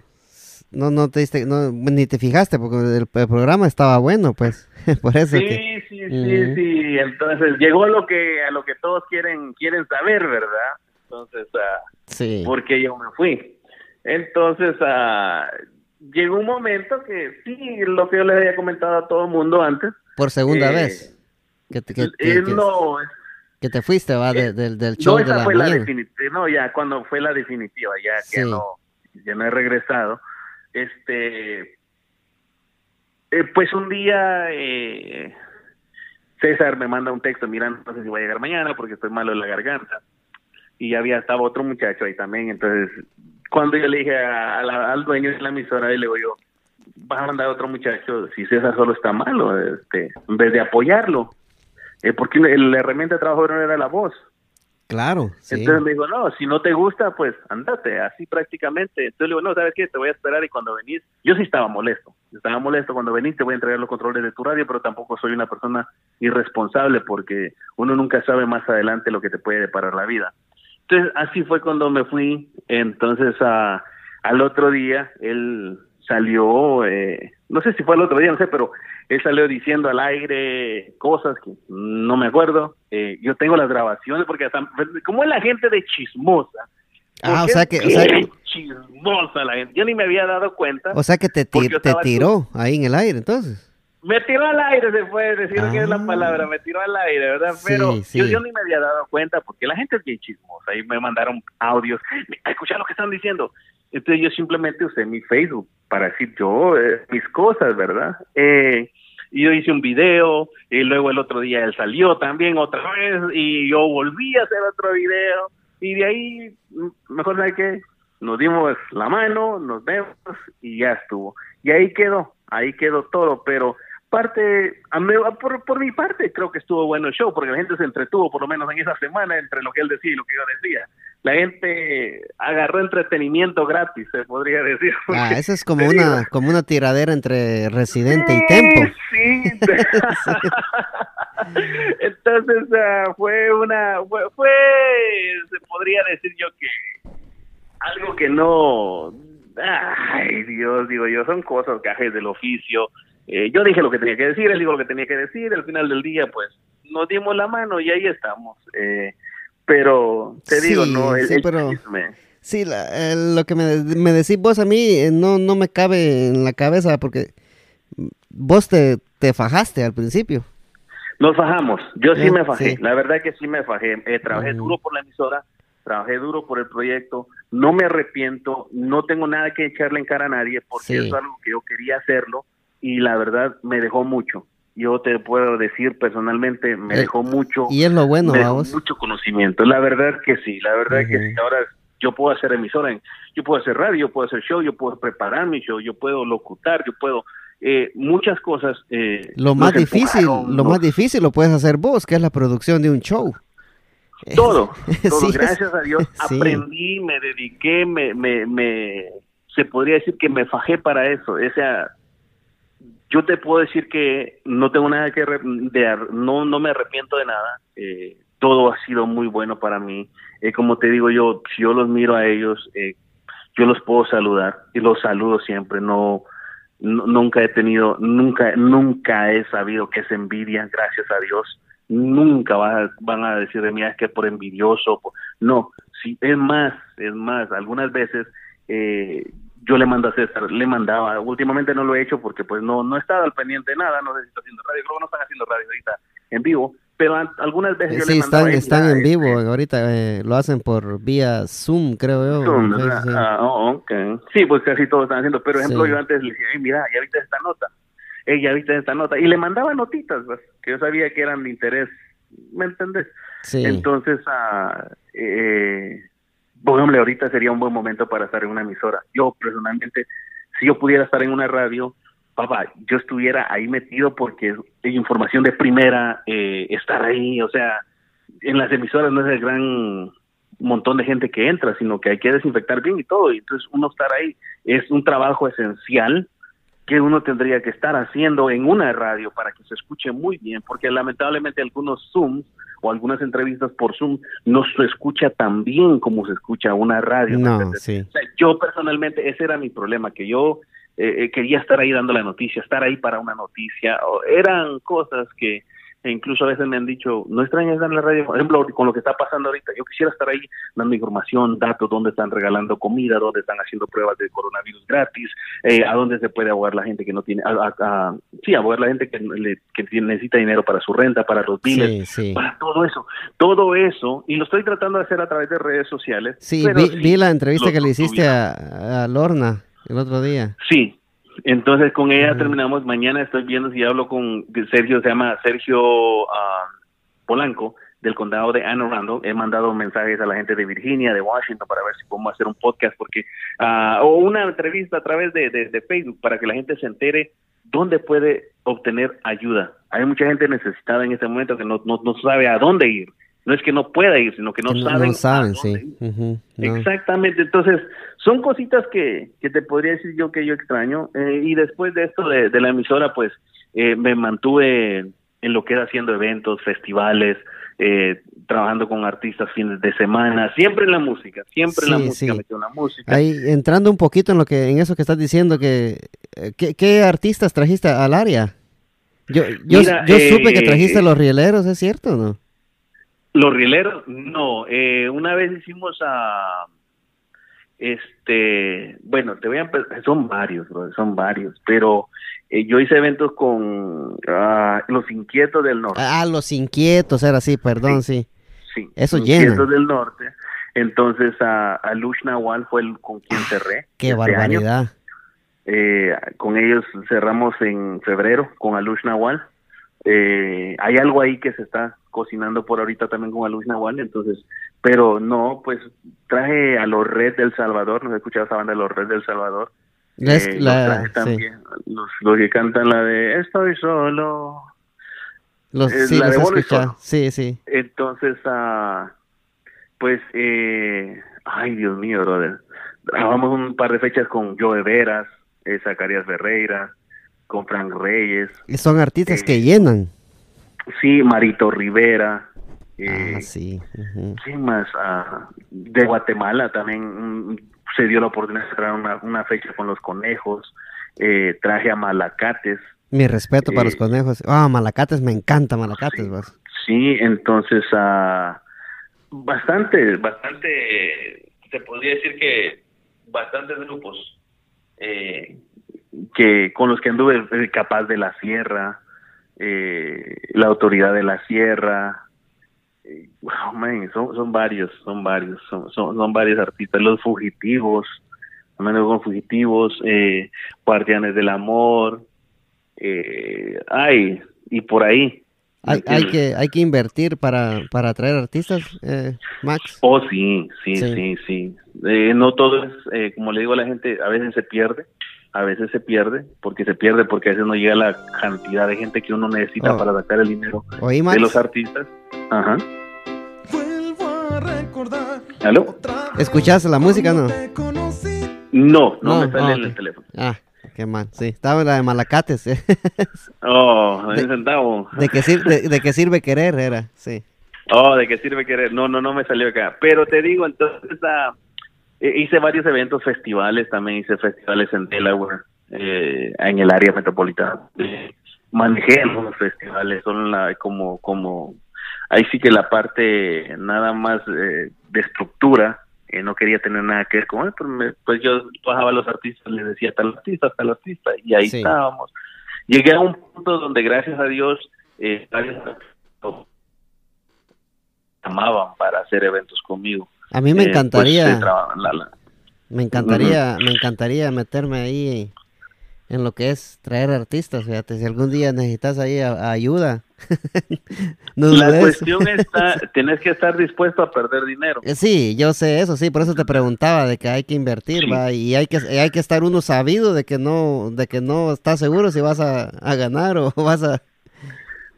no, no te diste, no, ni te fijaste porque el, programa estaba bueno, pues, (laughs) por eso. Sí, sí, sí, sí. Entonces llegó a lo que a lo que todos quieren quieren saber, ¿verdad? Entonces, uh, sí. porque yo me fui. Entonces, uh, llegó un momento que sí, lo que yo les había comentado a todo el mundo antes. Por segunda eh, vez. Que, que, que, no, que te fuiste, va, eh, del show no, esa de fue la definitiva, no, ya cuando fue la definitiva, ya que no, ya no he regresado este, eh, pues un día eh, César me manda un texto, mira, no sé si voy a llegar mañana porque estoy malo en la garganta. Y había estaba otro muchacho ahí también. Entonces, cuando yo le dije al dueño de la emisora, le digo yo, vas a mandar a otro muchacho si César solo está malo, este, en vez de apoyarlo. Eh, porque la herramienta de trabajo no era la voz. Claro. Entonces me dijo, no, si no te gusta, pues andate, así prácticamente. Entonces le digo, no, ¿sabes qué? Te voy a esperar y cuando venís, yo sí estaba molesto, estaba molesto cuando venís, te voy a entregar los controles de tu radio, pero tampoco soy una persona irresponsable porque uno nunca sabe más adelante lo que te puede deparar la vida. Entonces así fue cuando me fui, entonces a, al otro día él salió, eh, no sé si fue el otro día, no sé, pero él salió diciendo al aire cosas que no me acuerdo. Eh, yo tengo las grabaciones porque hasta, como es la gente de chismosa. Ah, o sea que, o sea chismosa la gente. Yo ni me había dado cuenta. O sea que te, te tiró ahí en el aire, entonces. Me tiró al aire, se fue, decir que es la ah. palabra, me tiró al aire, ¿verdad? Pero Yo, yo ni me había dado cuenta porque la gente es bien chismosa y me mandaron audios. Escucha lo que están diciendo. Entonces yo simplemente usé mi Facebook para decir yo eh, mis cosas, ¿verdad? Eh, yo hice un video y luego el otro día él salió también otra vez y yo volví a hacer otro video y de ahí, mm, mejor sabe que nos dimos la mano, nos vemos y ya estuvo. Y ahí quedó, ahí quedó todo, pero parte, por, por mi parte, creo que estuvo bueno el show, porque la gente se entretuvo, por lo menos en esa semana, entre lo que él decía y lo que yo decía. La gente agarró entretenimiento gratis, se podría decir. Ah, eso es como una, como una tiradera entre Residente y Tempo. Sí. (laughs) Entonces uh, fue una, fue, fue, se podría decir yo que algo que no, ay Dios, digo yo, son cosas, cajes del oficio eh, yo dije lo que tenía que decir, él dijo lo que tenía que decir, al final del día, pues, nos dimos la mano y ahí estamos. Eh, pero, te digo, no, el, sí, pero... Sí, lo que me, me, decís vos a mí eh, no, no me cabe en la cabeza porque vos te, te fajaste al principio. Nos fajamos, yo sí me fajé, la verdad que sí me fajé. trabajé duro por la emisora, trabajé duro por el proyecto, no me arrepiento, no tengo nada que echarle en cara a nadie porque eso es algo que yo quería hacerlo y la verdad me dejó mucho. Yo te puedo decir personalmente, me eh, dejó mucho. Y es lo bueno, Mucho conocimiento. La verdad que sí, la verdad que sí. Ahora yo puedo hacer emisora, yo puedo hacer radio, yo puedo hacer show, yo puedo preparar mi show, yo puedo locutar, yo puedo eh, muchas cosas. Eh, lo más difícil, lo más difícil lo puedes hacer vos, que es la producción de un show. (laughs) Todo, (laughs) todo. gracias a Dios (laughs) aprendí, me dediqué, me, me, me, se podría decir que me fajé para eso. Esa yo te puedo decir que no tengo nada que de, no no me arrepiento de nada. Eh, todo ha sido muy bueno para mí. Eh, como te digo yo, si yo los miro a ellos, eh, yo los puedo saludar y los saludo siempre. No, nunca he tenido, nunca, nunca he sabido que es envidia. Gracias a Dios, nunca van a, decir de mí ah, es que por envidioso. no, sí, es más, es más. Algunas veces eh, yo le mando a César, le mandaba, últimamente no lo he hecho porque pues no no he estado al pendiente de nada, no sé si está haciendo radio, creo que no están haciendo radio ahorita en vivo, pero algunas veces yo Sí, le mandaba están, están en vivo este, ahorita, eh, lo hacen por vía Zoom, creo yo. Zoom, Sí, sí. Ah, oh, ok. Sí, pues casi todos están haciendo. Pero, ejemplo, Sí. yo antes le decía, "Ey, mira, ya viste esta nota. Ey, ya viste esta nota. Y le mandaba notitas, pues, que yo sabía que eran de interés. ¿Me entendés? Sí. Entonces, ah, eh, ejemplo, ahorita sería un buen momento para estar en una emisora. Yo, personalmente, si yo pudiera estar en una radio, papá, yo estuviera ahí metido porque es información de primera, eh, estar ahí, o sea, en las emisoras no es el gran montón de gente que entra, sino que hay que desinfectar bien y todo, y entonces uno estar ahí es un trabajo esencial que uno tendría que estar haciendo en una radio para que se escuche muy bien, porque lamentablemente algunos Zooms o algunas entrevistas por Zoom no se escucha tan bien como se escucha una radio. ¿me No, sí. O sea, yo personalmente, ese era mi problema, que yo eh, eh, quería estar ahí dando la noticia, estar ahí para una noticia. o- eran cosas que e incluso a veces me han dicho, no extrañas dar la radio, por ejemplo, con lo que está pasando ahorita, yo quisiera estar ahí dando información, datos, dónde están regalando comida, dónde están haciendo pruebas de coronavirus gratis, eh, a dónde se puede ahogar la gente que no tiene, a, a- a- sí, ahogar la gente que, le- que tiene- necesita dinero para su renta, para los biles, Sí, sí. para todo eso, todo eso, y lo estoy tratando de hacer a través de redes sociales. Sí, vi, sí, vi la entrevista que le hiciste a Lorna el otro día. Sí, entonces con ella terminamos. Mañana estoy viendo si hablo con Sergio, se llama Sergio ah, Polanco, del condado de Anne Arundel. He mandado mensajes a la gente de Virginia, de Washington, para ver si podemos hacer un podcast, porque ah, o una entrevista a través de, de- de Facebook para que la gente se entere dónde puede obtener ayuda. Hay mucha gente necesitada en este momento que no, no, no sabe a dónde ir. No es que no pueda ir, sino que no Que saben. a saben, sí. no. Exactamente, entonces son cositas que, que te podría decir yo que yo extraño eh, y después de esto de, de la emisora pues eh, me mantuve en lo que era haciendo eventos, festivales, eh, trabajando con artistas fines de semana, siempre en la música, siempre en la música, sí. metido en la música. Ahí, entrando un poquito en lo que en eso que estás diciendo, que eh, ¿qué, qué artistas trajiste al área? Yo, yo, Mira, yo supe que trajiste eh, los rieleros, ¿es cierto o no? Los rieleros, no. Eh, una vez hicimos a. Este. Bueno, te voy a. Son varios, bro, son varios. Pero eh, yo hice eventos con ah, Los Inquietos del Norte. Ah, los inquietos, era así, perdón, sí. sí. eso Inquietos llena. del Norte. Entonces, a, a Lush Nahual fue el con quien cerré. Qué este año. barbaridad. Eh, con ellos cerramos en febrero con Alush Nahual. Eh, hay algo ahí que se está cocinando por ahorita también con Alush Nahual, entonces, pero no, pues traje a los Red del Salvador, no he escuchado esa banda de los Red del Salvador. Eh, los traje sí. también, los, los que cantan la de Estoy solo. Los, eh, sí, la los de. Solo. Sí, sí. Entonces, ah, pues, eh, ay Dios mío, brother. Grabamos un par de fechas con Joe Veras, eh, Zacarías Ferreira, con Frank Reyes, Y son artistas Eh, que llenan. sí, Marito Rivera, eh, ah, sí. ¿quién más? Ah, de Guatemala también mm, se dio la oportunidad de traer una, una fecha con los conejos, eh, traje a Malacates, Mi respeto para Eh, los conejos. Ah, Malacates, me encanta Malacates, sí. vos. Sí, entonces, ah, bastante, bastante, se podría decir que bastantes grupos eh, que con los que anduve, Capaz de la Sierra, eh, la Autoridad de la Sierra, eh, wow, man, son, son varios, son varios, son, son, son varios artistas, los fugitivos, menos con fugitivos, eh, Guardianes del Amor, eh, ay, y por ahí. ¿Me Hay, que, hay que invertir para, para atraer artistas, eh, Max. Oh, sí, sí, Sí. sí, sí. Eh, no todo es, eh, como le digo a la gente, a veces se pierde, a veces se pierde, porque se pierde porque a veces no llega la cantidad de gente que uno necesita Oh. para sacar el dinero Oí, de los artistas. Ajá. Vuelvo a recordar. ¿Aló? ¿Escuchaste la música, no? No, no, No, me sale en el teléfono. Ah, qué mal. Sí, estaba en la de Malacates. eh. (laughs) Oh, De- centavo. ¿De, qué sir- de, de qué sirve querer? Era, sí. Oh, ¿de qué sirve querer? No, no, no me salió acá. Pero te digo, entonces, ah, eh, hice varios eventos, festivales, también hice festivales en Delaware, eh, en el área metropolitana. Eh, manejé algunos festivales, son la, como, como, ahí sí que la parte nada más eh, de estructura, eh, no quería tener nada que ver con él, pues, me- pues yo bajaba a los artistas, les decía tal artista, tal artista, y ahí Sí. estábamos. Llegué a un punto donde, gracias a Dios, eh, varios llamaban para hacer eventos conmigo. A mí me Eh, pues, encantaría, traba- la- la- me encantaría, me encantaría meterme ahí en lo que es traer artistas, fíjate, si algún día necesitas ahí a- ayuda. (laughs) no la dudes. cuestión está, (laughs) tienes que estar dispuesto a perder dinero. Eh, Sí, yo sé eso, sí, por eso te preguntaba de que hay que invertir, Sí. va, y hay que hay que estar uno sabido de que no de que no estás seguro si vas a, a ganar o (laughs) vas a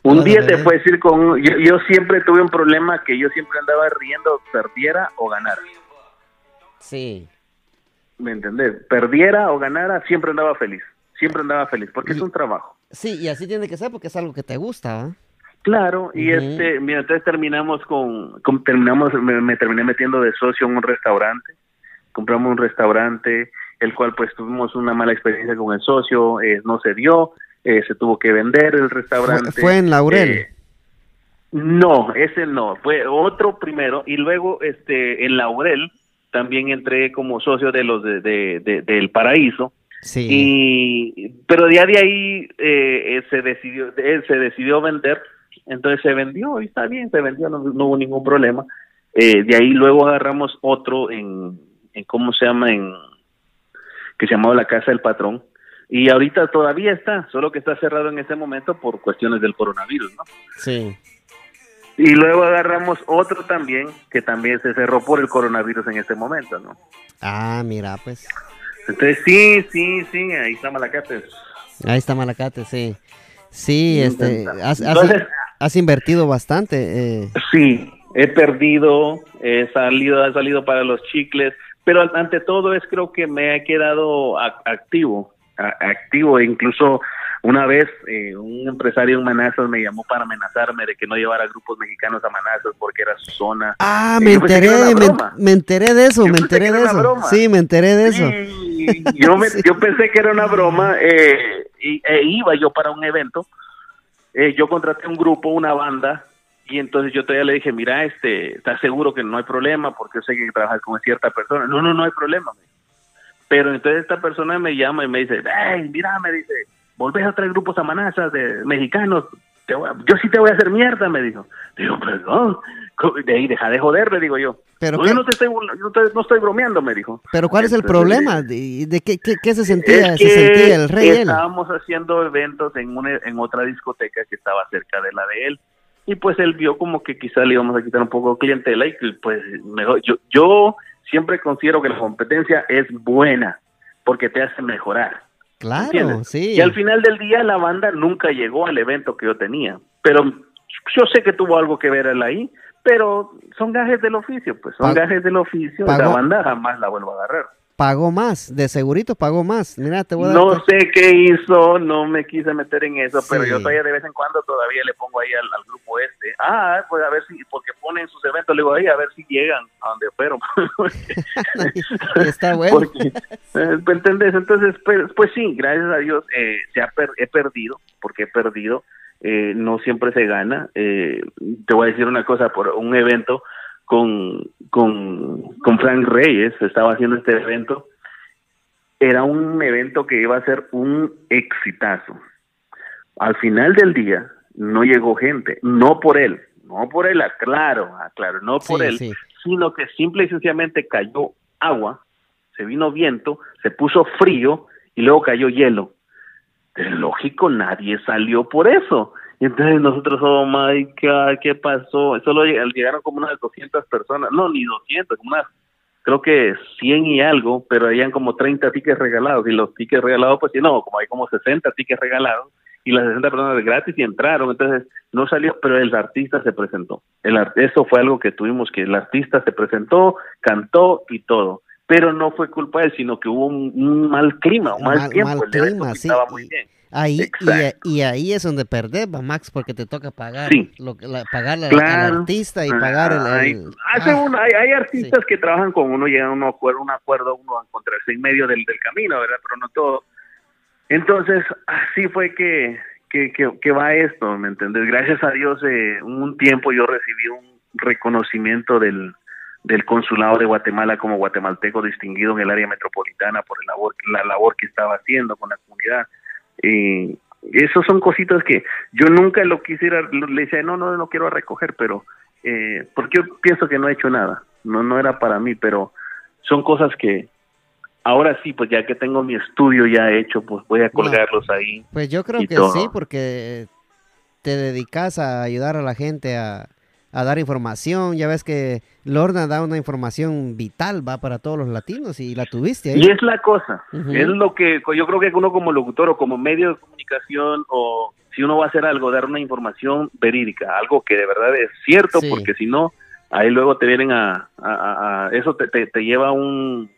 Un Vas a día te puedes ir con... Yo, yo siempre tuve un problema que yo siempre andaba riendo, perdiera o ganara. Sí. ¿Me entendés? Perdiera o ganara, siempre andaba feliz. Siempre andaba feliz, porque es un trabajo. Sí, y así tiene que ser porque es algo que te gusta. Claro, y este, mira, entonces terminamos con, con- terminamos, me, me terminé metiendo de socio en un restaurante, compramos un restaurante, el cual pues tuvimos una mala experiencia con el socio, eh, no se dio, eh, se tuvo que vender el restaurante. Fue- fue en Laurel. Eh, no, ese no, fue otro primero, y luego este, en Laurel también entré como socio de los de, de- de- del Paraíso, Sí. y pero ya de ahí eh, eh, se decidió eh, se decidió vender entonces se vendió y está bien se vendió no, no hubo ningún problema Eh, de ahí luego agarramos otro en, en cómo se llama en que se llamaba la casa del patrón y ahorita todavía está solo que está cerrado en este momento por cuestiones del coronavirus no Sí. y luego agarramos otro también que también se cerró por el coronavirus en este momento no Ah, mira, pues. Entonces sí sí sí ahí está Malacate Ahí está Malacate, sí. Sí, este, has, has- Entonces- has invertido bastante. Eh. Sí, he perdido, he salido, he salido para los chicles, pero ante todo es creo que me he quedado a- activo, a- activo, incluso una vez eh, un empresario en Manazas me llamó para amenazarme de que no llevara grupos mexicanos a Manazas porque era su zona. Ah, Eh, me enteré, me, me enteré de eso, Yo me enteré de eso. Sí, me enteré de eso. Sí, yo, me- Sí. yo pensé que era una broma eh, y, e iba yo para un evento. Eh, yo contraté un grupo, una banda, y entonces yo todavía le dije, mira, este, ¿estás seguro que no hay problema? Porque yo sé que trabajas con cierta persona. No, no, no hay problema. Pero entonces esta persona me llama y me dice, hey, mira, me dice, volvés a traer grupos a manazas de mexicanos. Te voy a- yo sí te voy a hacer mierda, me dijo. Digo, perdón. De ahí, deja de joder, le digo yo. Pero no, qué- yo no te estoy, no te- no estoy bromeando, me dijo. Pero ¿cuál es el problema? ¿De, de qué, qué- qué se sentía? es ¿Se sentía el rey él? estábamos haciendo eventos en una, en otra discoteca que estaba cerca de la de él y pues él vio como que quizá le íbamos a quitar un poco de clientela y pues mejor yo yo siempre considero que la competencia es buena porque te hace mejorar Claro, ¿entiendes? sí. y al final del día la banda nunca llegó al evento que yo tenía pero yo sé que tuvo algo que ver él ahí pero son gajes del oficio pues son gajes del oficio la pagó- banda jamás la vuelvo a agarrar Pagó más, de segurito pagó más. Mira, te voy a dar... no sé qué hizo, no me quise meter en eso, pero yo todavía de vez en cuando todavía le pongo ahí al, al grupo este. Ah, pues a ver si, porque ponen sus eventos, le digo ahí a ver si llegan a donde fueron. (laughs) (laughs) Está bueno. Porque, eh, ¿me ¿entendés? Entonces, pues, pues sí, gracias a Dios eh, se ha per- he perdido, porque he perdido, eh, no siempre se gana. Eh, te voy a decir una cosa, por un evento con, con, con Frank Reyes, estaba haciendo este evento, era un evento que iba a ser un exitazo. Al final del día no llegó gente, no por él, no por él, aclaro, aclaro, no por Sí, él, sí. sino que simple y sencillamente cayó agua, se vino viento, se puso frío y luego cayó hielo. Es lógico, nadie salió por eso. Y entonces nosotros, oh my God, ¿qué pasó? Solo lleg- llegaron como unas 200 personas, no, ni 200, como unas, creo que 100 y algo, pero habían como 30 tickets regalados. Y los tickets regalados, pues sí, no, como hay como 60 tickets regalados y las 60 personas gratis y entraron, entonces no salió, pero el artista se presentó. El eso fue algo que tuvimos que el artista se presentó, cantó y todo, pero no fue culpa de él, sino que hubo un, un mal clima, un mal, Mal- tiempo, mal clima, sí, estaba muy bien. Ahí, y, ahí es donde perdés, Max, porque te toca pagar, Sí. lo, que- la- pagarle al- Claro. al artista y pagar el... Hay, el- hace ah, uno- hay, hay artistas que trabajan con uno, llegan a un acuerdo, un acuerdo, uno a encontrarse en medio del, del camino, ¿verdad? Pero no todo. Entonces, así fue que, que, que, que va esto, ¿me entiendes? Gracias a Dios, eh, un tiempo yo recibí un reconocimiento del, del consulado de Guatemala como guatemalteco distinguido en el área metropolitana por el labor, la labor que estaba haciendo con la comunidad. Y esos son cositas que yo nunca lo quisiera, le decía, no, no, no quiero recoger, pero eh, porque yo pienso que no he hecho nada, no, no era para mí, pero son cosas que ahora sí, pues ya que tengo mi estudio ya hecho, pues voy a colgarlos ahí. Pues yo creo que todo. sí, porque te dedicas a ayudar a la gente a, a dar información. Ya ves que Lorna da una información vital, va para todos los latinos y la tuviste ahí. Y es la cosa, es lo que yo creo que uno como locutor o como medio de comunicación o si uno va a hacer algo, dar una información verídica, algo que de verdad es cierto, Sí. porque si no, ahí luego te vienen a, a- a- a- eso te, te, te lleva un,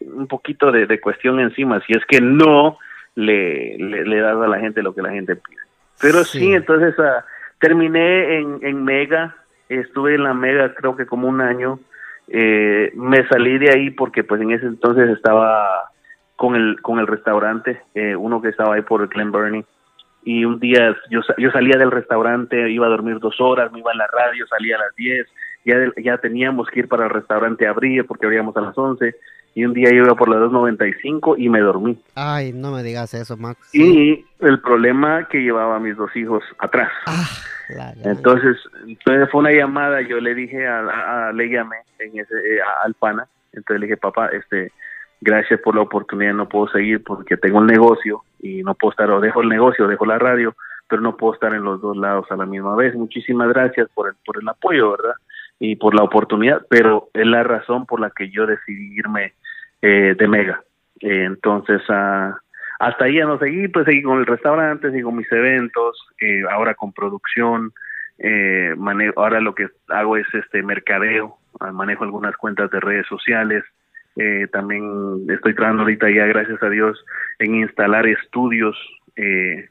un poquito de, de cuestión encima, si es que no le, le, le das a la gente lo que la gente pide. Pero sí, Sí. entonces ah, terminé en, en Mega, estuve en la Mega creo que como un año, eh, me salí de ahí porque pues en ese entonces estaba con el con el restaurante, eh, uno que estaba ahí por el Glen Burnie. Y un día yo, yo salía del restaurante, iba a dormir dos horas, me iba a la radio, salía a las 10, ya, ya teníamos que ir para el restaurante a abrir porque abríamos a las 11 y un día yo iba por las 2.95 y me dormí. Ay, no me digas eso, Max. Y el problema que llevaba a mis dos hijos atrás. Ah, la Entonces, entonces fue una llamada, yo le dije, a, a- a- le llamé en ese, eh, a- al pana, entonces le dije, papá, este, gracias por la oportunidad, no puedo seguir porque tengo el negocio y no puedo estar, o dejo el negocio, dejo la radio, pero no puedo estar en los dos lados a la misma vez. Muchísimas gracias por el, por el apoyo, ¿verdad? Y por la oportunidad, pero es la razón por la que yo decidí irme eh, de Mega. Entonces, ah, hasta ahí ya no seguí, pues seguí con el restaurante, seguí con mis eventos, eh, ahora con producción, eh, manejo, ahora lo que hago es este mercadeo, ah, manejo algunas cuentas de redes sociales, eh, también estoy trabajando ahorita ya, gracias a Dios, en instalar estudios eh,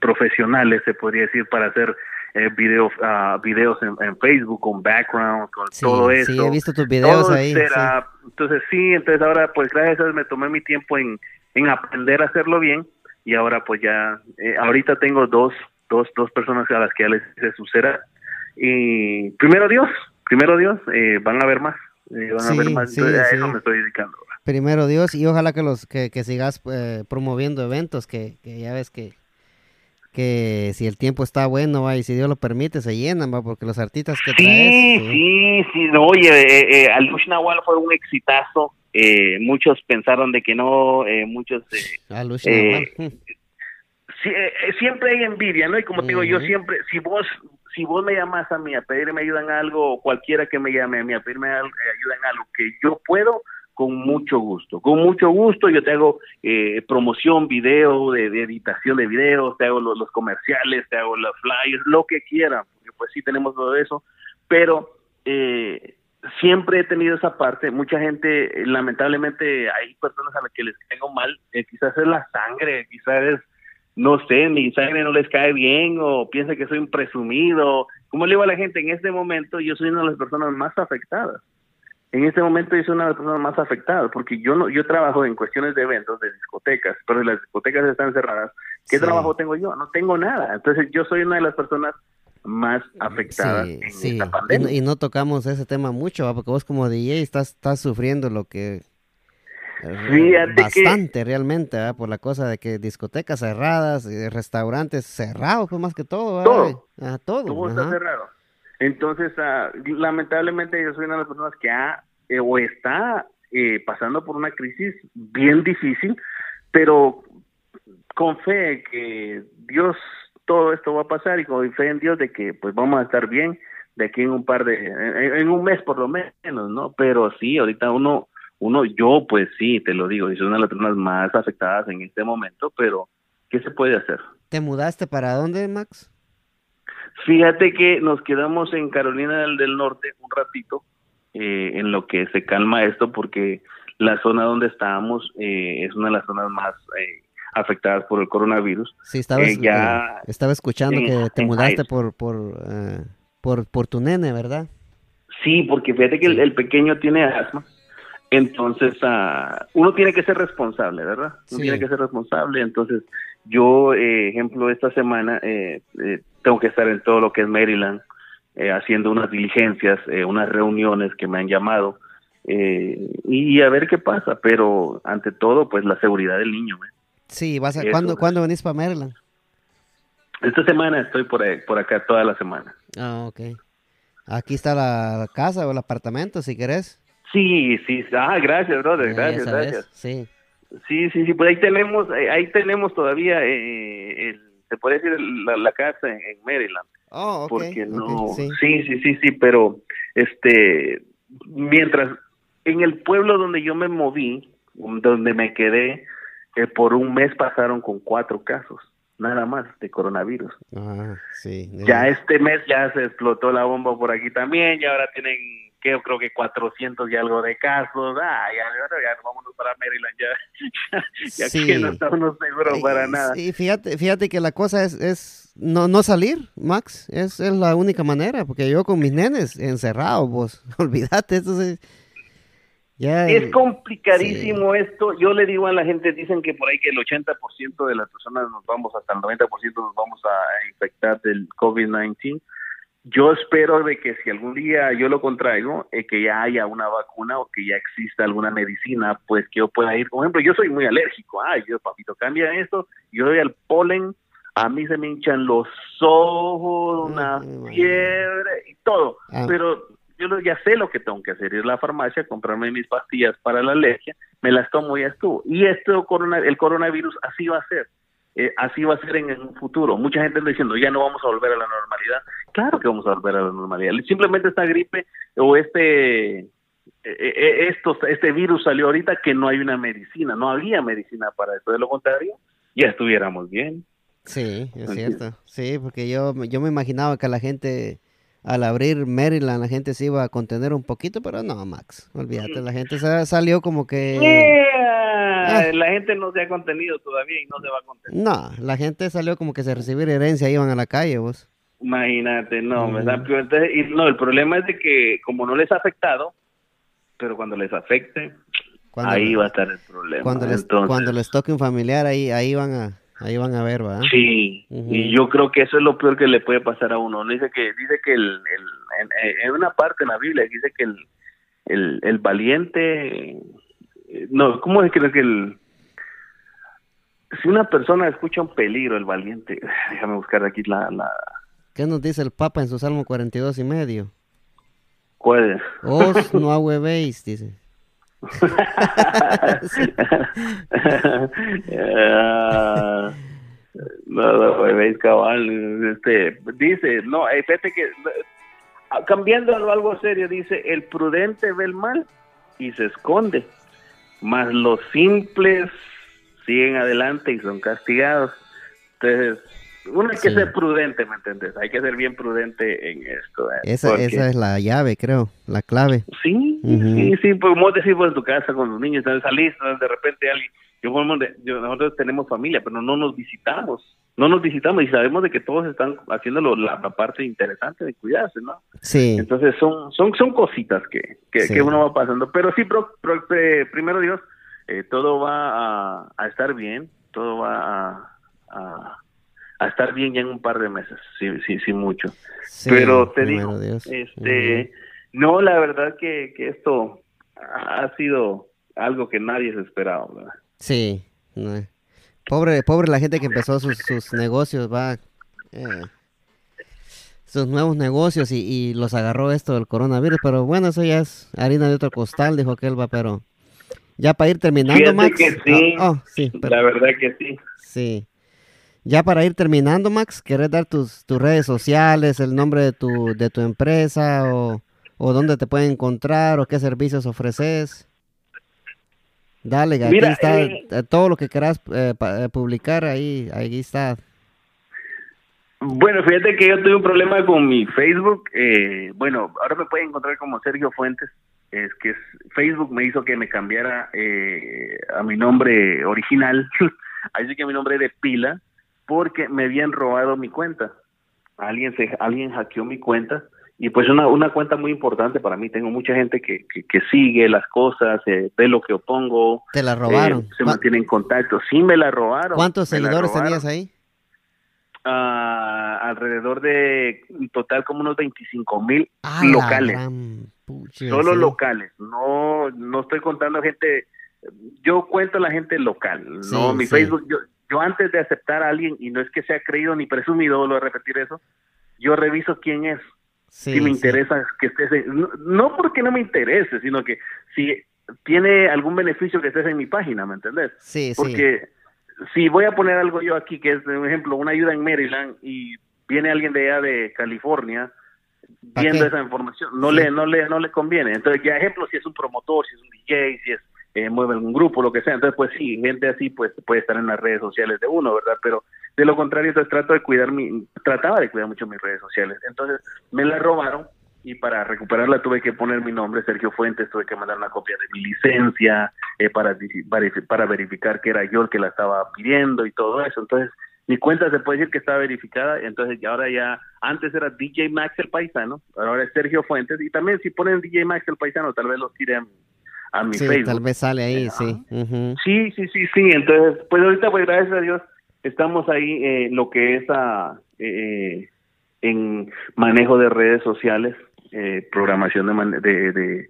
profesionales, se podría decir, para hacer eh, video, ah, videos en, en Facebook con background, con Sí, todo eso. sí, he visto tus videos Todo ahí. será- Entonces sí, entonces ahora pues gracias a Dios me tomé mi tiempo en, en aprender a hacerlo bien y ahora pues ya, eh, ahorita tengo dos, dos, dos personas a las que ya les hice su cera y primero Dios, primero Dios, eh, van a ver más, eh, van a Sí, ver más, sí, entonces a sí. eso me estoy dedicando. Primero Dios y ojalá que los que, que sigas eh, promoviendo eventos que, que ya ves que que si el tiempo está bueno va y si Dios lo permite se llenan va porque los artistas que Sí, traes sí, sí, no, oye, eh, eh, Alush Nahual fue un exitazo, eh, muchos pensaron de que no, eh, muchos... eh, a Luis Eh, Nahual, mm, sí, siempre hay envidia, ¿no? Y como te digo, yo siempre, si vos si vos me llamas a mí a pedirme ayuda en algo, o cualquiera que me llame a mí a pedirme ayuda en algo que yo puedo, con mucho gusto. Con mucho gusto yo te hago eh, promoción, video, de, de editación de videos, te hago los, comerciales, te hago los flyers, lo que quieran, porque pues sí tenemos todo eso, pero eh, siempre he tenido esa parte. Mucha gente, eh, lamentablemente, hay personas a las que les caigo mal, eh, quizás es la sangre, quizás es no sé, mi sangre no les cae bien o piensa que soy un presumido. Como le digo a la gente, en este momento yo soy una de las personas más afectadas. En este momento yo soy una de las personas más afectadas porque yo no, yo trabajo en cuestiones de eventos, de discotecas, pero las discotecas están cerradas. ¿Qué Sí. trabajo tengo yo? No tengo nada. Entonces yo soy una de las personas más afectadas sí, en sí. esta pandemia. y no tocamos ese tema mucho ¿va? porque vos como DJ estás estás sufriendo lo que eh, Fíjate que- bastante realmente ¿va? por la cosa de que discotecas cerradas eh, restaurantes cerrados pues más que todo ¿va? Todo. Ah, todo todo está cerrado. Entonces, ah, lamentablemente yo soy una de las personas que ha eh, o está eh, pasando por una crisis bien difícil, pero con fe que Dios todo esto va a pasar y con fe en Dios de que pues vamos a estar bien de aquí en un par de en, un mes por lo menos, ¿no? Pero sí, ahorita uno uno yo pues sí, te lo digo, soy una de las personas más afectadas en este momento, pero ¿qué se puede hacer? ¿Te mudaste para dónde, Max? Fíjate que nos quedamos en Carolina del, Norte un ratito, eh, en lo que se calma esto, porque la zona donde estábamos eh, es una de las zonas más eh, afectadas por el coronavirus. Sí, estabas, Eh, ya- eh, estaba escuchando que te mudaste por por, por por tu nene, ¿verdad? Sí, porque fíjate que el, el pequeño tiene asma, entonces ah, uno tiene que ser responsable, ¿verdad? Uno Sí. tiene que ser responsable, entonces yo, eh, ejemplo, esta semana eh, eh, tengo que estar en todo lo que es Maryland, eh, haciendo unas diligencias, eh, unas reuniones que me han llamado, eh, y a ver qué pasa, pero ante todo, pues la seguridad del niño. ¿eh? Sí, vas a Eso ¿cuándo, es. ¿cuándo venís para Maryland? Esta semana estoy por, ahí- por acá toda la semana. Ah, ok. Aquí está la casa o el apartamento, si querés. Sí, sí, ah, gracias, brother, gracias, gracias. Sí. Sí, sí, sí, pues ahí tenemos, eh, ahí tenemos todavía, eh, el, se puede decir, la, la casa en, en Maryland. Oh, ok. porque no, sí. sí, sí, sí, sí, pero este, mientras en el pueblo donde yo me moví, donde me quedé, eh, por un mes pasaron con cuatro casos, nada más, de coronavirus. Ah, sí. Ya este mes ya se explotó la bomba por aquí también, y ahora tienen, que creo que 400 y algo de casos, ah, ya, ya, ya vámonos para Maryland, ya, (laughs) ya Sí. que no estamos seguros para nada. Sí, fíjate, fíjate que la cosa es, es no, no salir, Max. Es, es la única manera, porque yo con mis nenes encerrados, vos. (laughs) Olvídate. Ya, Es complicadísimo esto. Yo le digo a la gente, dicen que por ahí que el 80% de las personas nos vamos, hasta el 90% nos vamos a infectar del COVID-19. Yo espero de que si algún día yo lo contraigo, eh, que ya haya una vacuna o que ya exista alguna medicina, pues que yo pueda ir. Por ejemplo, yo soy muy alérgico. Ay, yo, papito, cambia esto. Yo doy al polen, a mí se me hinchan los ojos, una fiebre y todo. Ah. Pero yo ya sé lo que tengo que hacer, ir a la farmacia, comprarme mis pastillas para la alergia, me las tomo y ya estuvo. Y esto, el coronavirus, así va a ser. Eh, así va a ser en el futuro. Mucha gente está diciendo, ya no vamos a volver a la normalidad. Claro que vamos a volver a la normalidad. Simplemente esta gripe o este eh, eh, esto, este virus salió ahorita que no hay una medicina, no había medicina para eso. De lo contrario, ya estuviéramos bien. Sí, es cierto. Sí, porque yo, yo me imaginaba que la gente, al abrir Maryland, la gente se iba a contener un poquito, pero no, Max. Olvídate, la gente sa- salió como que... Yeah. La gente no se ha contenido todavía y no se va a contener. No, la gente salió como que se recibir herencia, iban a la calle, vos. Imagínate, no, Mm. me da peor. Entonces, y no, el problema es de que como no les ha afectado, pero cuando les afecte, Cuando, ahí va a estar el problema. cuando les, Entonces, cuando les toque un familiar, ahí, ahí van a, ahí van a ver, ¿va? Sí, y yo creo que eso es lo peor que le puede pasar a uno. Dice que dice que el, el- en, en una parte en la Biblia dice que el, el, el valiente, no, ¿cómo es que que el si una persona escucha un peligro, el valiente, (sighs) déjame buscar aquí la, la ¿Qué nos dice el Papa en su Salmo 42 y medio? ¿cuál? Os (laughs) no ahuevéis, dice. (laughs) No, (laughs) no, veis cabal, este, dice, no, eh, fíjate que, ah, cambiándolo a algo serio, dice, el prudente ve el mal y se esconde, mas los simples siguen adelante y son castigados. Entonces, uno hay que Sí. ser prudente, ¿me entiendes? Hay que ser bien prudente en esto. ¿eh? Esa, Porque- esa es la llave, creo, la clave. Sí, sí, sí, pues como decís en tu casa con los niños, salís, de repente alguien, yo, yo- nosotros tenemos familia, pero no nos visitamos, no nos visitamos y sabemos de que todos están haciendo lo- la, la parte interesante de cuidarse, ¿no? Sí, Entonces son son son cositas que, que, Sí. que uno va pasando, pero sí, pro- pro- eh, primero Dios, eh, todo va a, a estar bien, todo va a, a, a estar bien ya en un par de meses, sí, sí, sí mucho. sí, Pero te digo, Dios. este, no, la verdad que, que esto ha sido algo que nadie se esperaba, ¿verdad? Sí. no. Pobre, pobre la gente que empezó sus, sus negocios, va. eh, sus nuevos negocios y, y los agarró esto del coronavirus. Pero bueno, eso ya es harina de otro costal, dijo aquel, va. Pero ya para ir terminando, Fíjate Max. que sí. Ah, oh, sí, pero- La verdad que sí. sí. Ya para ir terminando, Max, ¿querés dar tus, tus redes sociales, el nombre de tu, de tu empresa o, o dónde te pueden encontrar o qué servicios ofreces? Dale, aquí Mira, está eh, eh, todo lo que quieras eh, eh, publicar, ahí, ahí está. Bueno, fíjate que yo tuve un problema con mi Facebook. eh, bueno, ahora me pueden encontrar como Sergio Fuentes. Es que es- Facebook me hizo que me cambiara eh, a mi nombre original. (laughs) Así que mi nombre de pila, porque me habían robado mi cuenta. Alguien se, alguien hackeó mi cuenta y pues una, una cuenta muy importante para mí. Tengo mucha gente que, que, que sigue las cosas, eh, ve lo que yo pongo, Te la eh, robaron. se ¿Cu- mantiene en contacto. Sí, me la robaron. ¿Cuántos me seguidores tenías ahí? Ah, alrededor de en total como unos 25 mil Ah, locales, pucha, solo sí. locales. No, no estoy contando gente. Yo cuento a la gente local. Sí, no, mi sí. Facebook. Yo, yo antes de aceptar a alguien y no es que sea creído ni presumido, vuelvo a repetir eso. Yo reviso quién es. Sí, si me sí. interesa que estés en, no, no porque no me interese, sino que si tiene algún beneficio que estés en mi página, ¿me entendés? Sí, sí. Porque si voy a poner algo yo aquí, que es, por ejemplo, una ayuda en Maryland y viene alguien de allá de California ¿Pa viendo qué? esa información, no le no le no le conviene. Entonces, ya ejemplo, si es un promotor, si es un DJ, si es eh, mueve algún grupo, lo que sea. Entonces, pues sí, gente así pues puede estar en las redes sociales de uno, ¿verdad? Pero de lo contrario, entonces trato de cuidar mi, trataba de cuidar mucho mis redes sociales. Entonces, me la robaron y para recuperarla tuve que poner mi nombre, Sergio Fuentes, tuve que mandar una copia de mi licencia eh, para, para verificar que era yo el que la estaba pidiendo y todo eso. Entonces, mi cuenta se puede decir que está verificada, entonces ahora ya, antes era DJ Max el Paisano, ahora es Sergio Fuentes, y también si ponen DJ Max el Paisano, tal vez los tire a mi Sí, Facebook. tal vez sale ahí, Eh, sí. Sí, sí, sí, sí. Entonces, pues ahorita, pues gracias a Dios, estamos ahí eh, lo que es ah, eh, en manejo de redes sociales, eh, programación de, man- de, de-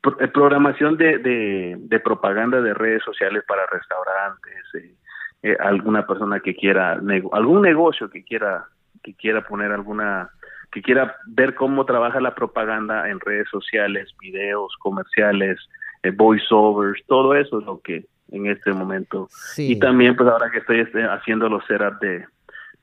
pro- eh, programación de, de, de propaganda de redes sociales para restaurantes, eh, alguna persona que quiera nego- algún negocio que quiera que quiera poner alguna que quiera ver cómo trabaja la propaganda en redes sociales, videos, comerciales, voiceovers, todo eso es lo que en este momento. Sí. Y también pues ahora que estoy este, haciendo los setups de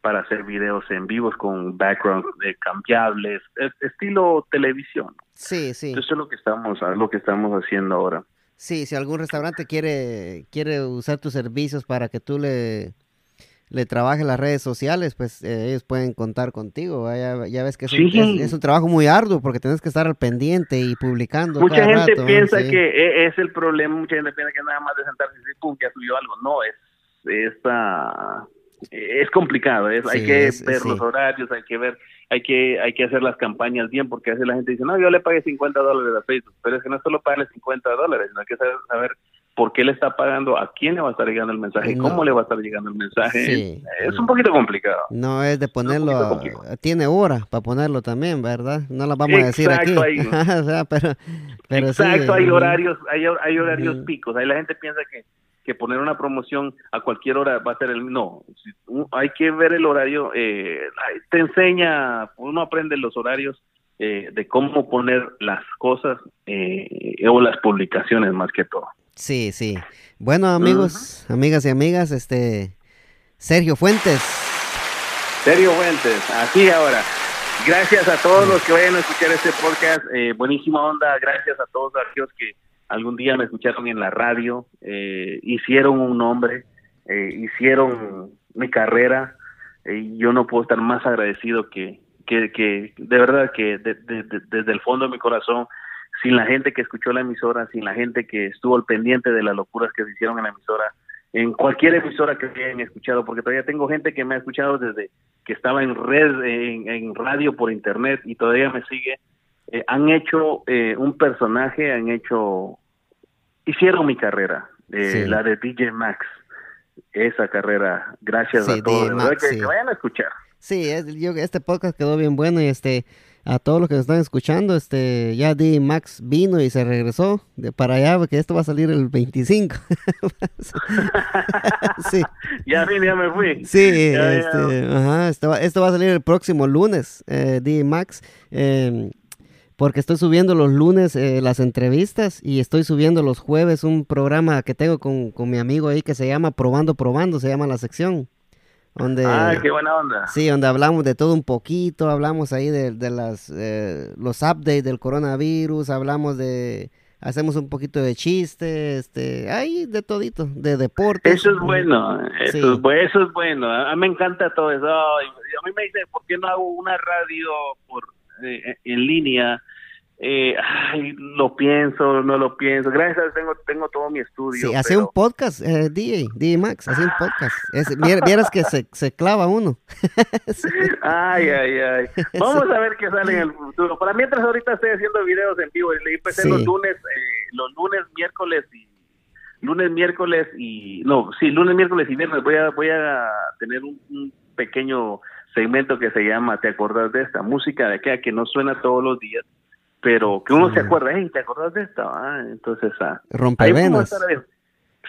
para hacer videos en vivos con background de cambiables, es- estilo televisión. Sí, sí. Eso es lo que estamos lo que estamos haciendo ahora. Sí, si algún restaurante quiere, quiere usar tus servicios para que tú le, le trabajes las redes sociales, pues eh, ellos pueden contar contigo. Ya, ya ves que es, un, Sí. es- es un trabajo muy arduo porque tienes que estar al pendiente y publicando. Mucha cada gente piensa Sí. que e- es el problema, mucha gente piensa que nada más de sentarse y decir, pum, ya subió algo. No, es esta es complicado, es, hay que es- ver sí. los horarios, hay que ver, hay que hay que hacer las campañas bien, porque a veces la gente dice, no, yo le pagué 50 dólares a Facebook, pero es que no solo pagarle 50 dólares, sino hay que saber, saber por qué le está pagando, a quién le va a estar llegando el mensaje, No. cómo le va a estar llegando el mensaje. Sí. Es un poquito complicado. No es de ponerlo, tiene hora para ponerlo también, ¿verdad? No las vamos a decir aquí. Exacto, ahí. (laughs) O sea, pero, pero sí, Exacto, hay horarios, hay, hay horarios picos. Ahí la gente piensa que, que poner una promoción a cualquier hora va a ser el no. Hay que ver el horario. Eh, te enseña, uno aprende los horarios eh, de cómo poner las cosas eh, o las publicaciones más que todo. Sí, sí. Bueno, amigos, amigas y amigas, este Sergio Fuentes. Sergio Fuentes, así ahora. Gracias a todos los que vayan a escuchar este podcast. eh, buenísima onda. Gracias a todos aquellos que algún día me escucharon en la radio, eh, hicieron un nombre, eh, hicieron mi carrera. eh, y yo no puedo estar más agradecido que, que, que de verdad que de- de- de- desde el fondo de mi corazón, sin la gente que escuchó la emisora, sin la gente que estuvo al pendiente de las locuras que se hicieron en la emisora, en cualquier emisora que hayan escuchado, porque todavía tengo gente que me ha escuchado desde que estaba en red, en, en radio, por internet y todavía me sigue. Eh, han hecho eh, un personaje, han hecho, hicieron mi carrera, eh, Sí. la de DJ Max, esa carrera, gracias Sí, a todos, Max, sí. que vayan a escuchar. Sí, es- yo, este podcast quedó bien bueno y este a todos los que nos están escuchando, este ya D Max vino y se regresó de para allá porque esto va a salir el 25. (laughs) sí. Ya vine, ya me fui. Sí, Ya, ya. este, ajá, esto, va, esto va a salir el próximo lunes, eh, D Max, eh, porque estoy subiendo los lunes eh, las entrevistas y estoy subiendo los jueves un programa que tengo con, con mi amigo ahí que se llama Probando Probando, se llama la sección. Donde, Ah, qué buena onda. Sí, donde hablamos de todo un poquito, hablamos ahí de, de las, eh, los updates del coronavirus, hablamos de, hacemos un poquito de chiste, este, ahí de todito, de deportes. Eso es bueno, eso, Sí. es, bu- eso es bueno. A mí me encanta todo eso. A mí me dicen, ¿por qué no hago una radio por eh, en línea? Eh, ay, lo pienso, no lo pienso. Gracias, a Dios tengo, tengo todo mi estudio. Sí, hace pero- un podcast, eh, DJ, DJ Max, hace un podcast. Es, vieras que se, se clava uno. (laughs) Sí. Ay, ay, ay. Vamos a ver qué sale en el futuro. Para mientras ahorita estoy haciendo videos en vivo. Y le empecé Sí. los lunes, eh, los lunes, miércoles y lunes, miércoles y no, sí, lunes, miércoles y viernes voy a voy a tener un, un pequeño segmento que se llama ¿Te acordás de esta? Música de aquella que no suena todos los días, pero que uno Sí. se acuerda, hey, ¿te acordás de esta? Ah, entonces, ah, Rompevenas.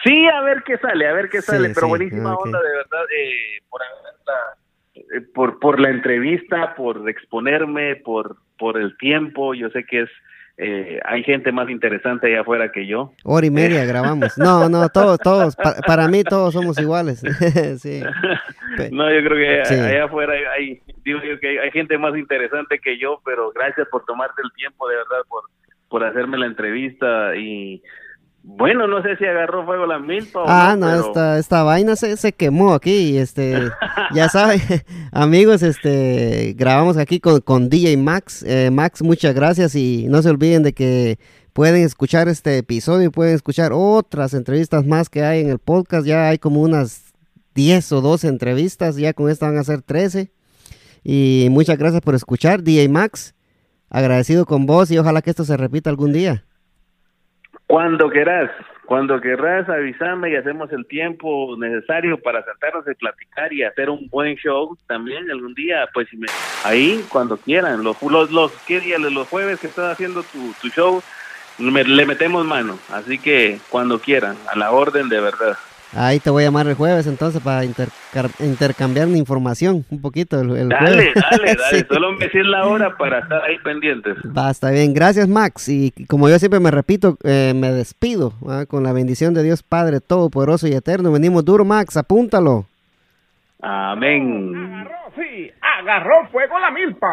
Sí, a ver qué sale, a ver qué Sí, sale, pero sí, buenísima onda, de verdad, eh, por haberla eh, por, por la entrevista, por exponerme, por, por el tiempo. Yo sé que es eh, hay gente más interesante allá afuera que yo. Hora y media grabamos. No, no, todos, todos, pa- para mí todos somos iguales. (laughs) sí. (laughs) No, yo creo que Sí. allá afuera hay, digo yo que hay gente más interesante que yo, pero gracias por tomarte el tiempo, de verdad, por, por hacerme la entrevista y bueno, no sé si agarró fuego la milpa Ah, no, pero- esta, esta vaina se, se quemó aquí, este, (laughs) ya saben, (laughs) amigos, este, grabamos aquí con, con DJ Max, Eh, Max, muchas gracias y no se olviden de que pueden escuchar este episodio y pueden escuchar otras entrevistas más que hay en el podcast, ya hay como unas 10 o 12 entrevistas, ya con esta van a ser 13 y muchas gracias por escuchar, DJ Max, agradecido con vos y ojalá que esto se repita algún día. Cuando querás, cuando querrás, avísame y hacemos el tiempo necesario para sentarnos y platicar y hacer un buen show también algún día, pues si me- ahí cuando quieran, los, los, los, ¿qué día? Los jueves que estás haciendo tu, tu show, me- le metemos mano, así que cuando quieran, a la orden de verdad. Ahí te voy a llamar el jueves entonces para intercar- intercambiar mi información un poquito el, el Dale, jueves. dale, (laughs) dale, Sí. solo me decís la hora para estar ahí pendientes. Va, está bien. Gracias, Max. Y como yo siempre me repito, eh, me despido con la bendición de Dios Padre Todopoderoso y Eterno. Venimos duro, Max. Apúntalo. Amén. Agarró, sí, agarró fuego la milpa.